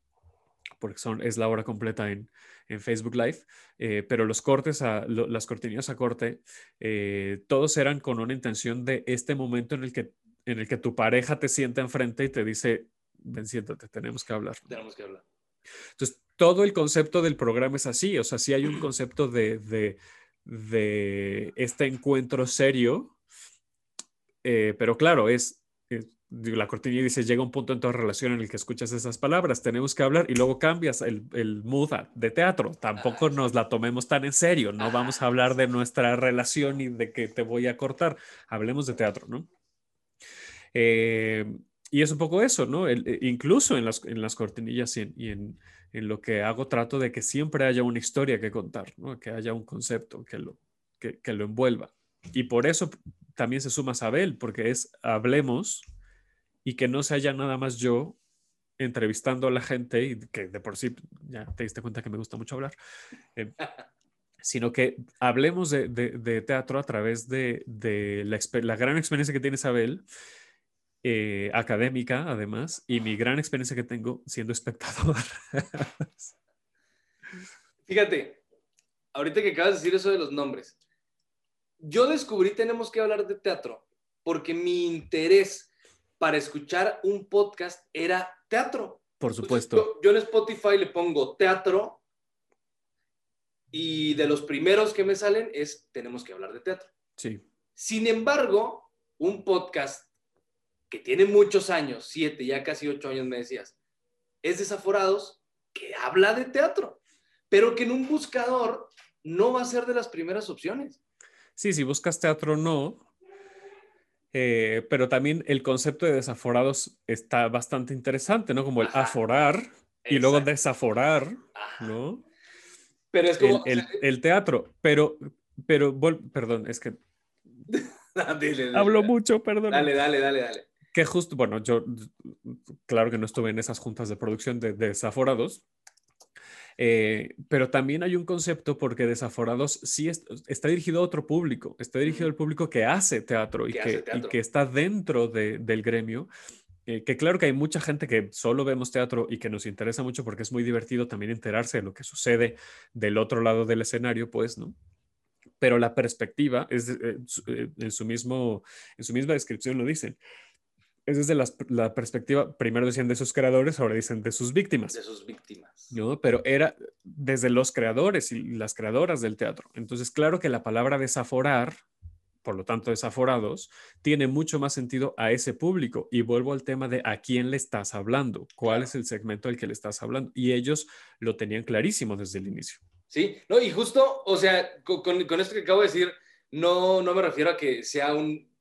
porque son, es la hora completa en, en Facebook Live, eh, pero los cortes, a, lo- las cortinillas a corte, eh, todos eran con una intención de este momento en el que, en el que tu pareja te sienta enfrente y te dice, ven, siéntate, tenemos que hablar. Tenemos que hablar. Entonces, todo el concepto del programa es así, o sea, sí hay un concepto de, de, de este encuentro serio, eh, pero claro, es, es- la cortinilla dice, llega un punto en toda relación en el que escuchas esas palabras, tenemos que hablar y luego cambias el, el mood de teatro, tampoco nos la tomemos tan en serio, no vamos a hablar de nuestra relación y de que te voy a cortar, hablemos de teatro, ¿no? Eh, y es un poco eso, ¿no? El- eh, incluso en las, en las cortinillas y, en, y en- en lo que hago trato de que siempre haya una historia que contar, ¿no? Que haya un concepto que lo, que, que lo envuelva. Y por eso también se suma Sabel, porque es hablemos y que no se haya nada más yo entrevistando a la gente, y que de por sí ya te diste cuenta que me gusta mucho hablar, eh, sino que hablemos de, de, teatro a través de, de la, la, gran experiencia que tiene Isabel, eh, académica además, y mi gran experiencia que tengo siendo espectador. Fíjate, ahorita que acabas de decir eso de los nombres, yo descubrí tenemos que hablar de teatro porque mi interés para escuchar un podcast era teatro. Por supuesto. Yo, en Spotify le pongo teatro y de los primeros que me salen es tenemos que hablar de teatro. Sí. Sin embargo, un podcast que tiene muchos años, siete, ya casi ocho años me decías, es Desaforados, que habla de teatro, pero que en un buscador no va a ser de las primeras opciones. Sí, si buscas teatro no, eh, pero también el concepto de desaforados está bastante interesante, ¿no? Como el aforar y luego desaforar, ¿no? Pero es como... El, teatro, pero, pero, perdón, es que... Hablo mucho, perdón. Dale, dale, dale, dale. Que justo, bueno, yo, claro que no estuve en esas juntas de producción de desaforados, eh, pero también hay un concepto porque Desaforados sí está dirigido a otro público, está dirigido al público que hace teatro, y, que, que, está dentro del gremio. Eh, que claro que hay mucha gente que solo vemos teatro y que nos interesa mucho porque es muy divertido también enterarse de lo que sucede del otro lado del escenario, pues, ¿no? Pero la perspectiva es eh, en, su mismo, en su misma descripción lo dicen es desde la, perspectiva, primero decían de sus creadores, ahora dicen de sus víctimas. De sus víctimas. ¿no? Pero era desde los creadores y las creadoras del teatro. Entonces, claro que la palabra desaforar, por lo tanto desaforados, tiene mucho más sentido a ese público. Y vuelvo al tema de a quién le estás hablando, cuál es el segmento al que le estás hablando. Y ellos lo tenían clarísimo desde el inicio. Sí, no, y justo, o sea, con, con esto que acabo de decir, no, no me refiero a que sea un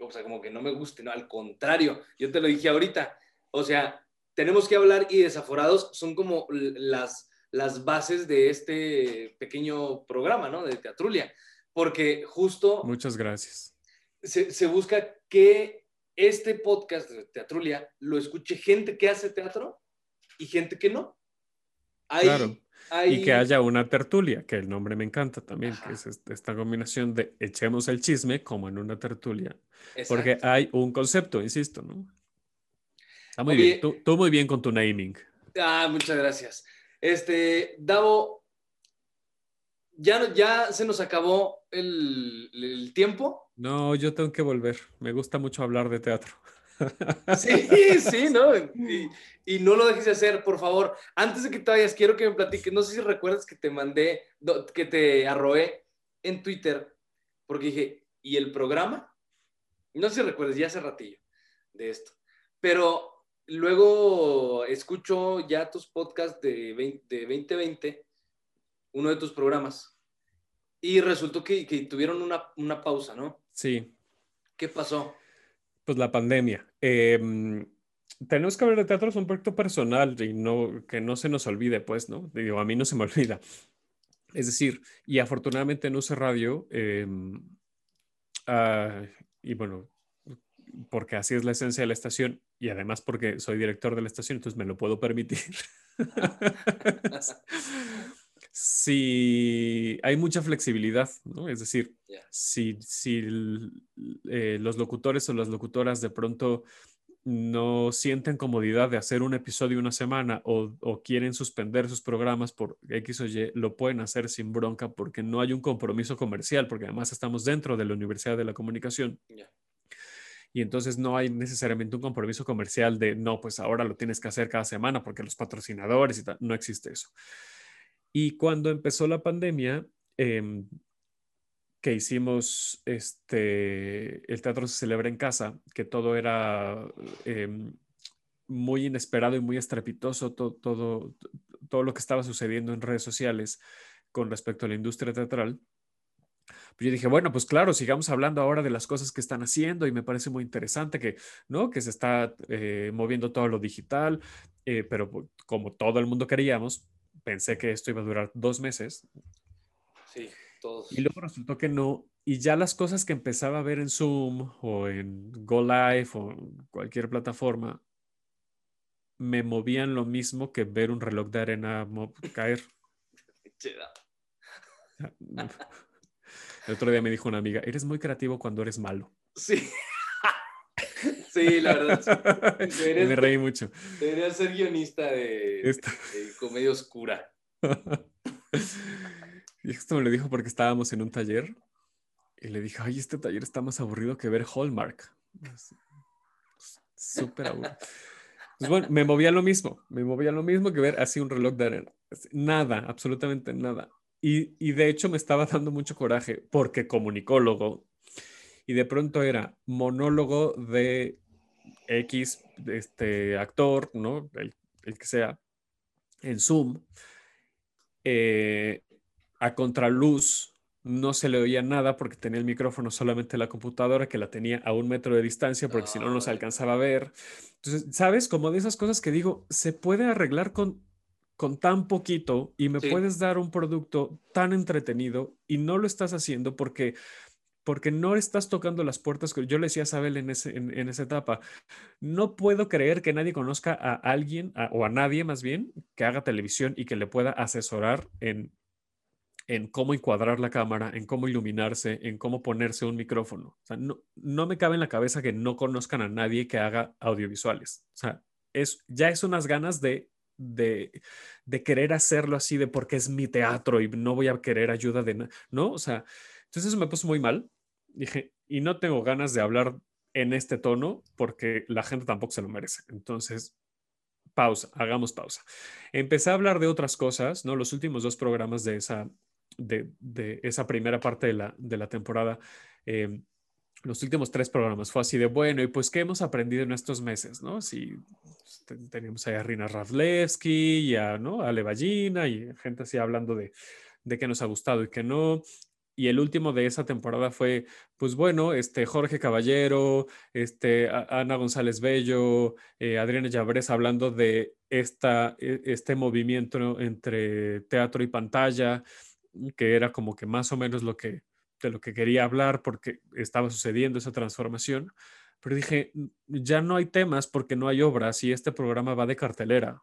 o sea, como que no me guste, no, al contrario, yo te lo dije ahorita, o sea, tenemos que hablar y desaforados son como las, las bases de este pequeño programa, ¿no? De Teatrulia, porque justo... Muchas gracias. Se, se busca que este podcast de Teatrulia lo escuche gente que hace teatro y gente que no. claro. Y que haya una tertulia, que el nombre me encanta también, que es esta combinación de echemos el chisme como en una tertulia. Porque hay un concepto, insisto, ¿no? Está muy bien. Tú, muy bien con tu naming. Ah, muchas gracias. Este, Davo, ya, ya se nos acabó el, el tiempo. No, yo tengo que volver. Me gusta mucho hablar de teatro. Sí, sí, ¿no? Y, no lo dejes de hacer, por favor. Antes de que te vayas, quiero que me platiques. No sé si recuerdas que te mandé, que te arroé en Twitter, porque dije, ¿y el programa? No sé si recuerdas, ya hace ratillo de esto. Pero luego escucho ya tus podcasts de, 2020, uno de tus programas, y resultó que, que tuvieron una, una pausa, ¿no? Sí. ¿Qué pasó? Pues la pandemia. Em, tenemos que hablar de teatro, es un proyecto personal y no, que no se nos olvide, pues, ¿no? Digo, a mí no se me olvida. Es decir, y afortunadamente en UC Radio, em, ah, y bueno, porque así es la esencia de la estación y además porque soy director de la estación, entonces me lo puedo permitir. si hay mucha flexibilidad, ¿no? Es decir, si, si eh, los locutores o las locutoras de pronto no sienten comodidad de hacer un episodio una semana o, quieren suspender sus programas por X o Y, lo pueden hacer sin bronca porque no hay un compromiso comercial, porque además estamos dentro de la Universidad de la Comunicación. Y entonces no hay necesariamente un compromiso comercial de, no, pues ahora lo tienes que hacer cada semana porque los patrocinadores y tal, no existe eso. Y cuando empezó la pandemia, em, que hicimos este, el teatro se celebra en casa, que todo era em, muy inesperado y muy estrepitoso, todo, todo, todo lo que estaba sucediendo en redes sociales con respecto a la industria teatral. Pues yo dije, bueno, pues claro, sigamos hablando ahora de las cosas que están haciendo y me parece muy interesante que, ¿no? Que se está eh, moviendo todo lo digital, eh, pero como todo el mundo queríamos, pensé que esto iba a durar dos meses. Sí, todos. Y luego resultó que no. y ya las cosas que empezaba a ver en Zoom o en Go Live o cualquier plataforma me movían lo mismo que ver un reloj de arena caer. El otro día me dijo una amiga, eres muy creativo cuando eres malo. Sí. Sí, la verdad. me reí mucho. Debería ser guionista de, comedia oscura. y esto me lo dijo porque estábamos en un taller y le dije, ay, este taller está más aburrido que ver Hallmark. Súper aburrido. Pues bueno, me movía lo mismo, me movía lo mismo que ver así un reloj de arena. Nada, absolutamente nada. Y, y de hecho me estaba dando mucho coraje porque comunicólogo y de pronto era monólogo de X este, actor, ¿no? El, que sea, en Zoom, eh, a contraluz no se le oía nada porque tenía el micrófono solamente en la computadora, que la tenía a un metro de distancia, porque si no, no se alcanzaba a ver. Entonces, ¿sabes? Como de esas cosas que digo, se puede arreglar con, con tan poquito y me puedes dar un producto tan entretenido y no lo estás haciendo porque porque no estás tocando las puertas. Yo le decía a Sabel en, ese, en, esa etapa, no puedo creer que nadie conozca a alguien o a nadie más bien que haga televisión y que le pueda asesorar en, en cómo encuadrar la cámara, en cómo iluminarse, en cómo ponerse un micrófono. O sea, no, no me cabe en la cabeza que no conozcan a nadie que haga audiovisuales. O sea, es, ya es unas ganas de, de, de querer hacerlo así, de porque es mi teatro y no voy a querer ayuda de nada, ¿no? O sea, entonces eso me puso muy mal dije, y no tengo ganas de hablar en este tono porque la gente tampoco se lo merece. Entonces, pausa, hagamos pausa. Empecé a hablar de otras cosas, ¿no? Los últimos dos programas de esa, de, esa primera parte de la, de la temporada, em, los últimos tres programas fue así de, bueno, y pues, ¿qué hemos aprendido en estos meses, no? Si teníamos ahí a Rina Ravlevsky y a, ¿no? a y gente así hablando de, de qué nos ha gustado y qué no y el último de esa temporada fue, pues bueno, este Jorge Caballero, este Ana González Bello, eh, Adriana Llaveres hablando de esta, e, este movimiento entre teatro y pantalla, que era como que más o menos lo que, de lo que quería hablar porque estaba sucediendo esa transformación. Pero dije, ya no hay temas porque no hay obras y este programa va de cartelera.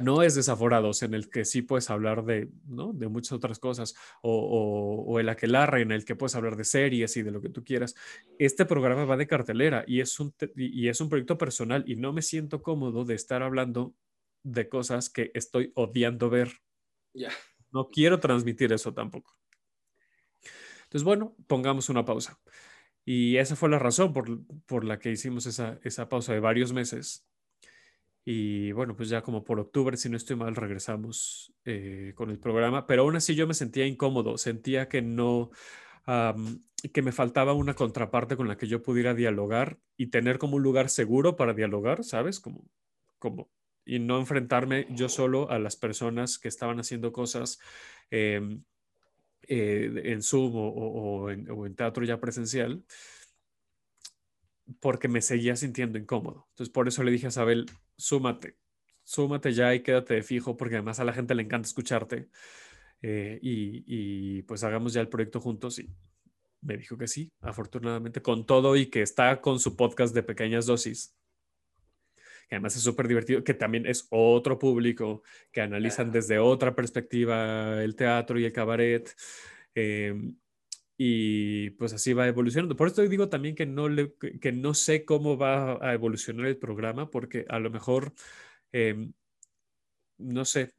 No es desaforados en el que sí puedes hablar de, ¿no? de muchas otras cosas, o, o, o, el aquelarre en el que puedes hablar de series y de lo que tú quieras. Este programa va de cartelera y es un, y es un proyecto personal y no me siento cómodo de estar hablando de cosas que estoy odiando ver. Ya. No quiero transmitir eso tampoco. Entonces, bueno, pongamos una pausa. Y esa fue la razón por, por la que hicimos esa, esa pausa de varios meses y bueno, pues ya como por octubre, si no estoy mal, regresamos eh, con el programa, pero aún así yo me sentía incómodo, sentía que no, que me faltaba una contraparte con la que yo pudiera dialogar y tener como un lugar seguro para dialogar, ¿sabes? Como, como, y no enfrentarme yo solo a las personas que estaban haciendo cosas em, eh, en Zoom o, en, o en teatro ya presencial porque me seguía sintiendo incómodo. Entonces, por eso le dije a Isabel, súmate, súmate ya y quédate de fijo, porque además a la gente le encanta escucharte. Eh, y, pues hagamos ya el proyecto juntos y me dijo que sí, afortunadamente, con todo y que está con su podcast de pequeñas dosis, que además es súper divertido, que también es otro público, que analizan desde otra perspectiva el teatro y el cabaret. Eh, y pues así va evolucionando. Por esto digo también que no, le, que no sé cómo va a evolucionar el programa, porque a lo mejor, em, no sé,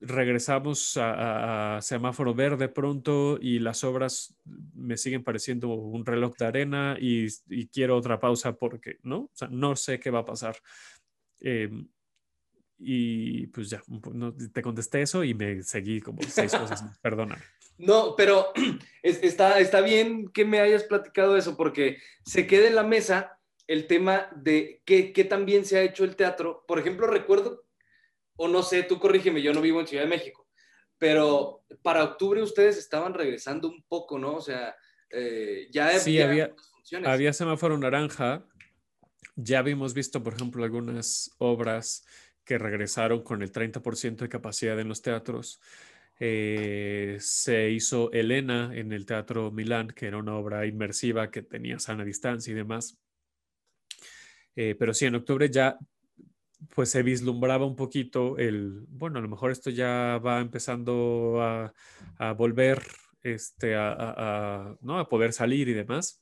regresamos a, semáforo verde pronto y las obras me siguen pareciendo un reloj de arena y, quiero otra pausa porque, ¿no? O sea, no sé qué va a pasar. Em, y pues ya, no, te contesté eso y me seguí como seis cosas. Perdona. No, pero está, está bien que me hayas platicado eso porque se queda en la mesa el tema de qué, qué tan bien se ha hecho el teatro. Por ejemplo, recuerdo, o no sé, tú corrígeme, yo no vivo en Ciudad de México, pero para octubre ustedes estaban regresando un poco, ¿no? O sea, eh, ya sí, había, había semáforo naranja. Ya habíamos visto, por ejemplo, algunas obras que regresaron con el 30% de capacidad en los teatros. Eh, se hizo Elena en el Teatro Milán, que era una obra inmersiva que tenía sana distancia y demás. Eh, pero sí, en octubre ya pues se vislumbraba un poquito el, bueno, a lo mejor esto ya va empezando a, volver este, a, a, ¿no? a poder salir y demás.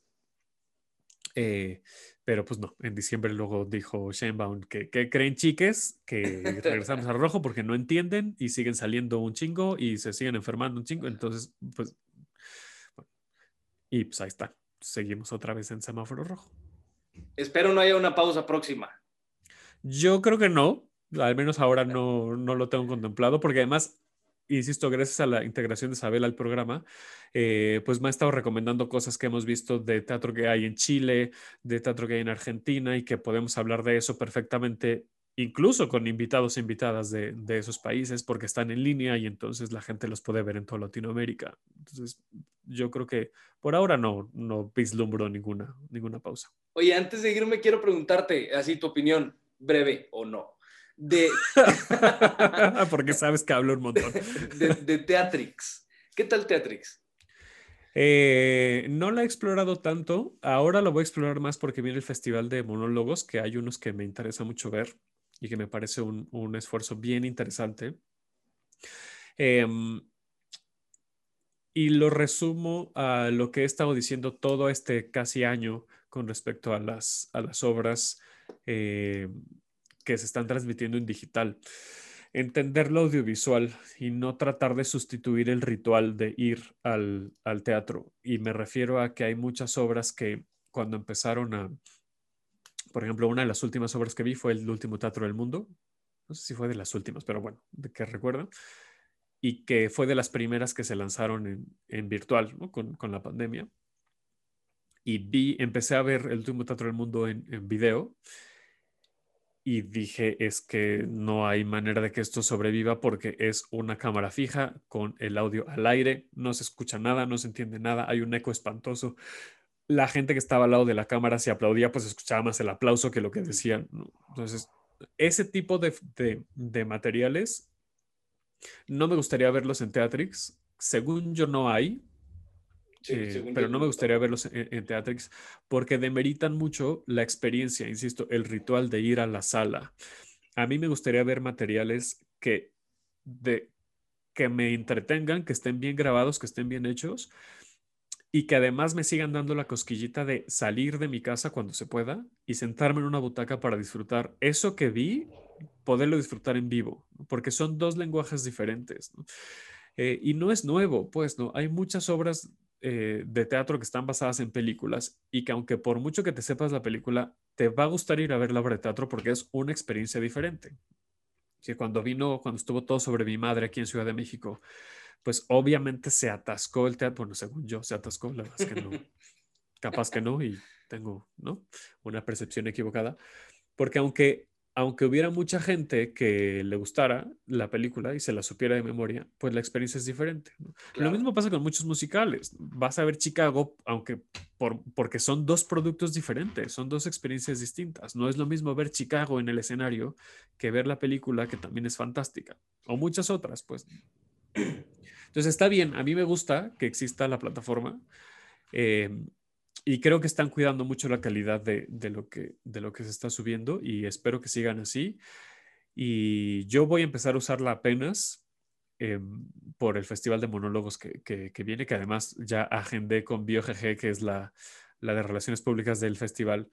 Eh, pero pues no, en diciembre luego dijo Sheinbaum que, que creen chiques, que regresamos al rojo porque no entienden y siguen saliendo un chingo y se siguen enfermando un chingo. Entonces, pues, bueno, y pues ahí está, seguimos otra vez en semáforo rojo. Espero no haya una pausa próxima. Yo creo que no, al menos ahora no, no lo tengo contemplado, porque además insisto, gracias a la integración de Isabel al programa, eh, pues me ha estado recomendando cosas que hemos visto de teatro que hay en Chile, de teatro que hay en Argentina y que podemos hablar de eso perfectamente, incluso con invitados e invitadas de, esos países, porque están en línea y entonces la gente los puede ver en toda Latinoamérica. Entonces, yo creo que por ahora no, no vislumbro ninguna, ninguna pausa. Oye, antes de irme, quiero preguntarte, así tu opinión, breve o no de... Porque sabes que hablo un montón. de, de Teatrix. ¿Qué tal Teatrix? Eh, no la he explorado tanto. Ahora lo voy a explorar más porque viene el festival de monólogos, que hay unos que me interesa mucho ver y que me parece un, un esfuerzo bien interesante. Eh, y lo resumo a lo que he estado diciendo todo este casi año con respecto a las, a las obras eh, que se están transmitiendo en digital. Entender lo audiovisual y no tratar de sustituir el ritual de ir al, al teatro. Y me refiero a que hay muchas obras que cuando empezaron a, por ejemplo, una de las últimas obras que vi fue El último teatro del mundo. No sé si fue de las últimas, pero bueno, de que recuerdo. Y que fue de las primeras que se lanzaron en, en virtual, con, con, la pandemia. Y vi, empecé a ver El último teatro del mundo en video y dije es que no hay manera de que esto sobreviva porque es una cámara fija con el audio al aire, no se escucha nada, no se entiende nada, hay un eco espantoso. La gente que estaba al lado de la cámara se aplaudía, pues escuchaba más el aplauso que lo que decían. Entonces, ese tipo de, de, de materiales no me gustaría verlos en Teatrix. Según yo no hay, Sí, eh, pero no me gustaría verlos en, en, Teatrix porque demeritan mucho la experiencia, insisto, el ritual de ir a la sala. A mí me gustaría ver materiales que, de, que me entretengan, que estén bien grabados, que estén bien hechos y que además me sigan dando la cosquillita de salir de mi casa cuando se pueda y sentarme en una butaca para disfrutar eso que vi, poderlo disfrutar en vivo, porque son dos lenguajes diferentes. ¿no? Eh, y no es nuevo, pues, ¿no? Hay muchas obras eh, de teatro que están basadas en películas y que aunque por mucho que te sepas la película, te va a gustar ir a ver la obra de teatro porque es una experiencia diferente. Que cuando vino, cuando estuvo todo sobre mi madre aquí en Ciudad de México, pues obviamente se atascó el teatro, bueno, según yo, se atascó, la verdad es que no, capaz que no, y tengo, ¿no? Una percepción equivocada, porque aunque aunque hubiera mucha gente que le gustara la película y se la supiera de memoria, pues la experiencia es diferente. ¿no? Claro. Lo mismo pasa con muchos musicales. Vas a ver Chicago, aunque por, porque son dos productos diferentes, son dos experiencias distintas. No es lo mismo ver Chicago en el escenario que ver la película, que también es fantástica, o muchas otras, pues. Entonces está bien, a mí me gusta que exista la plataforma. Eh, y creo que están cuidando mucho la calidad de, de, lo que, de lo que se está subiendo y espero que sigan así. Y yo voy a empezar a usarla apenas eh, por el Festival de Monólogos que, que, que, viene, que además ya agendé con BioGG, que es la, la de Relaciones Públicas del festival.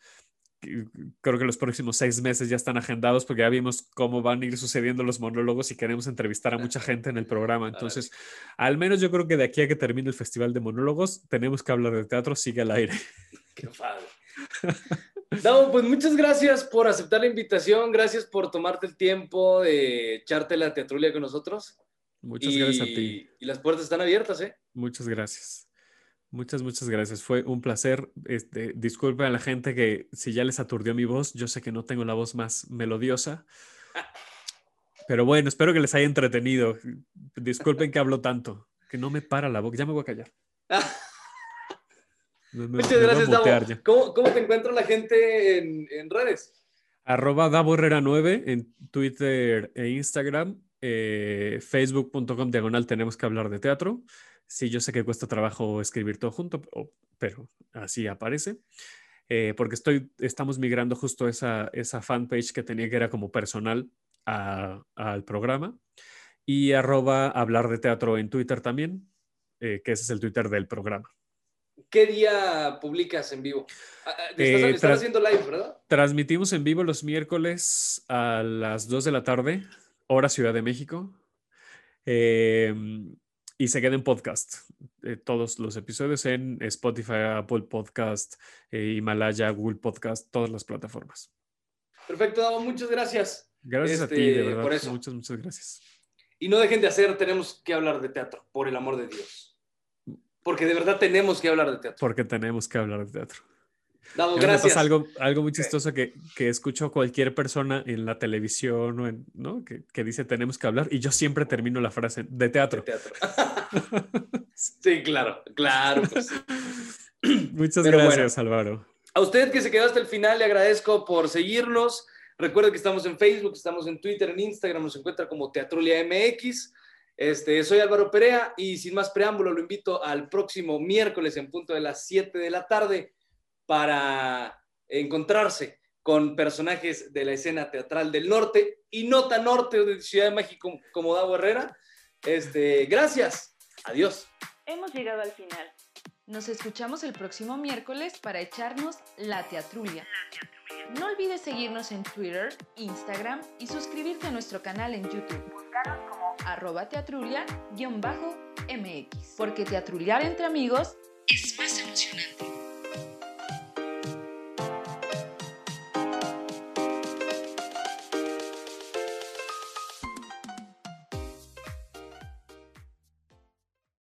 Creo que los próximos seis meses ya están agendados porque ya vimos cómo van a ir sucediendo los monólogos y queremos entrevistar a mucha gente en el programa. Entonces, al menos yo creo que de aquí a que termine el Festival de Monólogos, tenemos que hablar de teatro, sigue al aire. Qué padre. No, pues muchas gracias por aceptar la invitación, gracias por tomarte el tiempo de echarte la teatrulia con nosotros. Muchas y, gracias a ti. Y las puertas están abiertas, ¿eh? Muchas gracias. Muchas, muchas gracias. Fue un placer. Este, disculpen a la gente que si ya les aturdió mi voz, yo sé que no tengo la voz más melodiosa. Pero bueno, espero que les haya entretenido. Disculpen que hablo tanto, que no me para la boca. Ya me voy a callar. Me, Muchas me gracias, Davo. ¿Cómo, ¿Cómo, te encuentra la gente en, en redes? Arroba Davo Herrera 9 en Twitter e Instagram eh, facebook.com diagonal tenemos que hablar de teatro. Sí, yo sé que cuesta trabajo escribir todo junto, pero así aparece. Eh, porque estoy, estamos migrando justo esa, esa fanpage que tenía que era como personal al programa. Y arroba hablar de teatro en Twitter también, eh, que ese es el Twitter del programa. ¿Qué día publicas en vivo? Ah, ah, estás, haciendo live, ¿verdad? Transmitimos en vivo los miércoles a las 2 de la tarde, hora Ciudad de México. Eh, y se queda en podcast. Eh, todos los episodios en Spotify, Apple Podcast, eh, Himalaya, Google Podcast, todas las plataformas. Perfecto, muchas gracias. Gracias a ti, de este, verdad. Muchas, muchas gracias. Y no dejen de hacer, tenemos que hablar de teatro, por el amor de Dios. Porque de verdad tenemos que hablar de teatro. Porque tenemos que hablar de teatro gracias. algo, algo muy chistoso que, que escucho cualquier persona en la televisión o en, ¿no? que, que, dice tenemos que hablar y yo siempre termino la frase de teatro. teatro. sí, claro, claro. Pues Muchas gracias, Álvaro. A usted que se quedó hasta el final, le agradezco por seguirnos. Recuerda que estamos en Facebook, estamos en Twitter, en Instagram, nos encuentra como Teatrulia MX. Este, soy Álvaro Perea y sin más preámbulo lo invito al próximo miércoles en punto de las 7 de la tarde para encontrarse con personajes de la escena teatral del norte y no tan norte de Ciudad de México como Davo Herrera. Este, gracias. Adiós. Hemos llegado al final. Nos escuchamos el próximo miércoles para echarnos la teatrulia. No olvides seguirnos en Twitter, Instagram y suscribirte a nuestro canal en YouTube. Búscanos como arroba teatrulia-mx. Porque teatruliar entre amigos es más emocionante.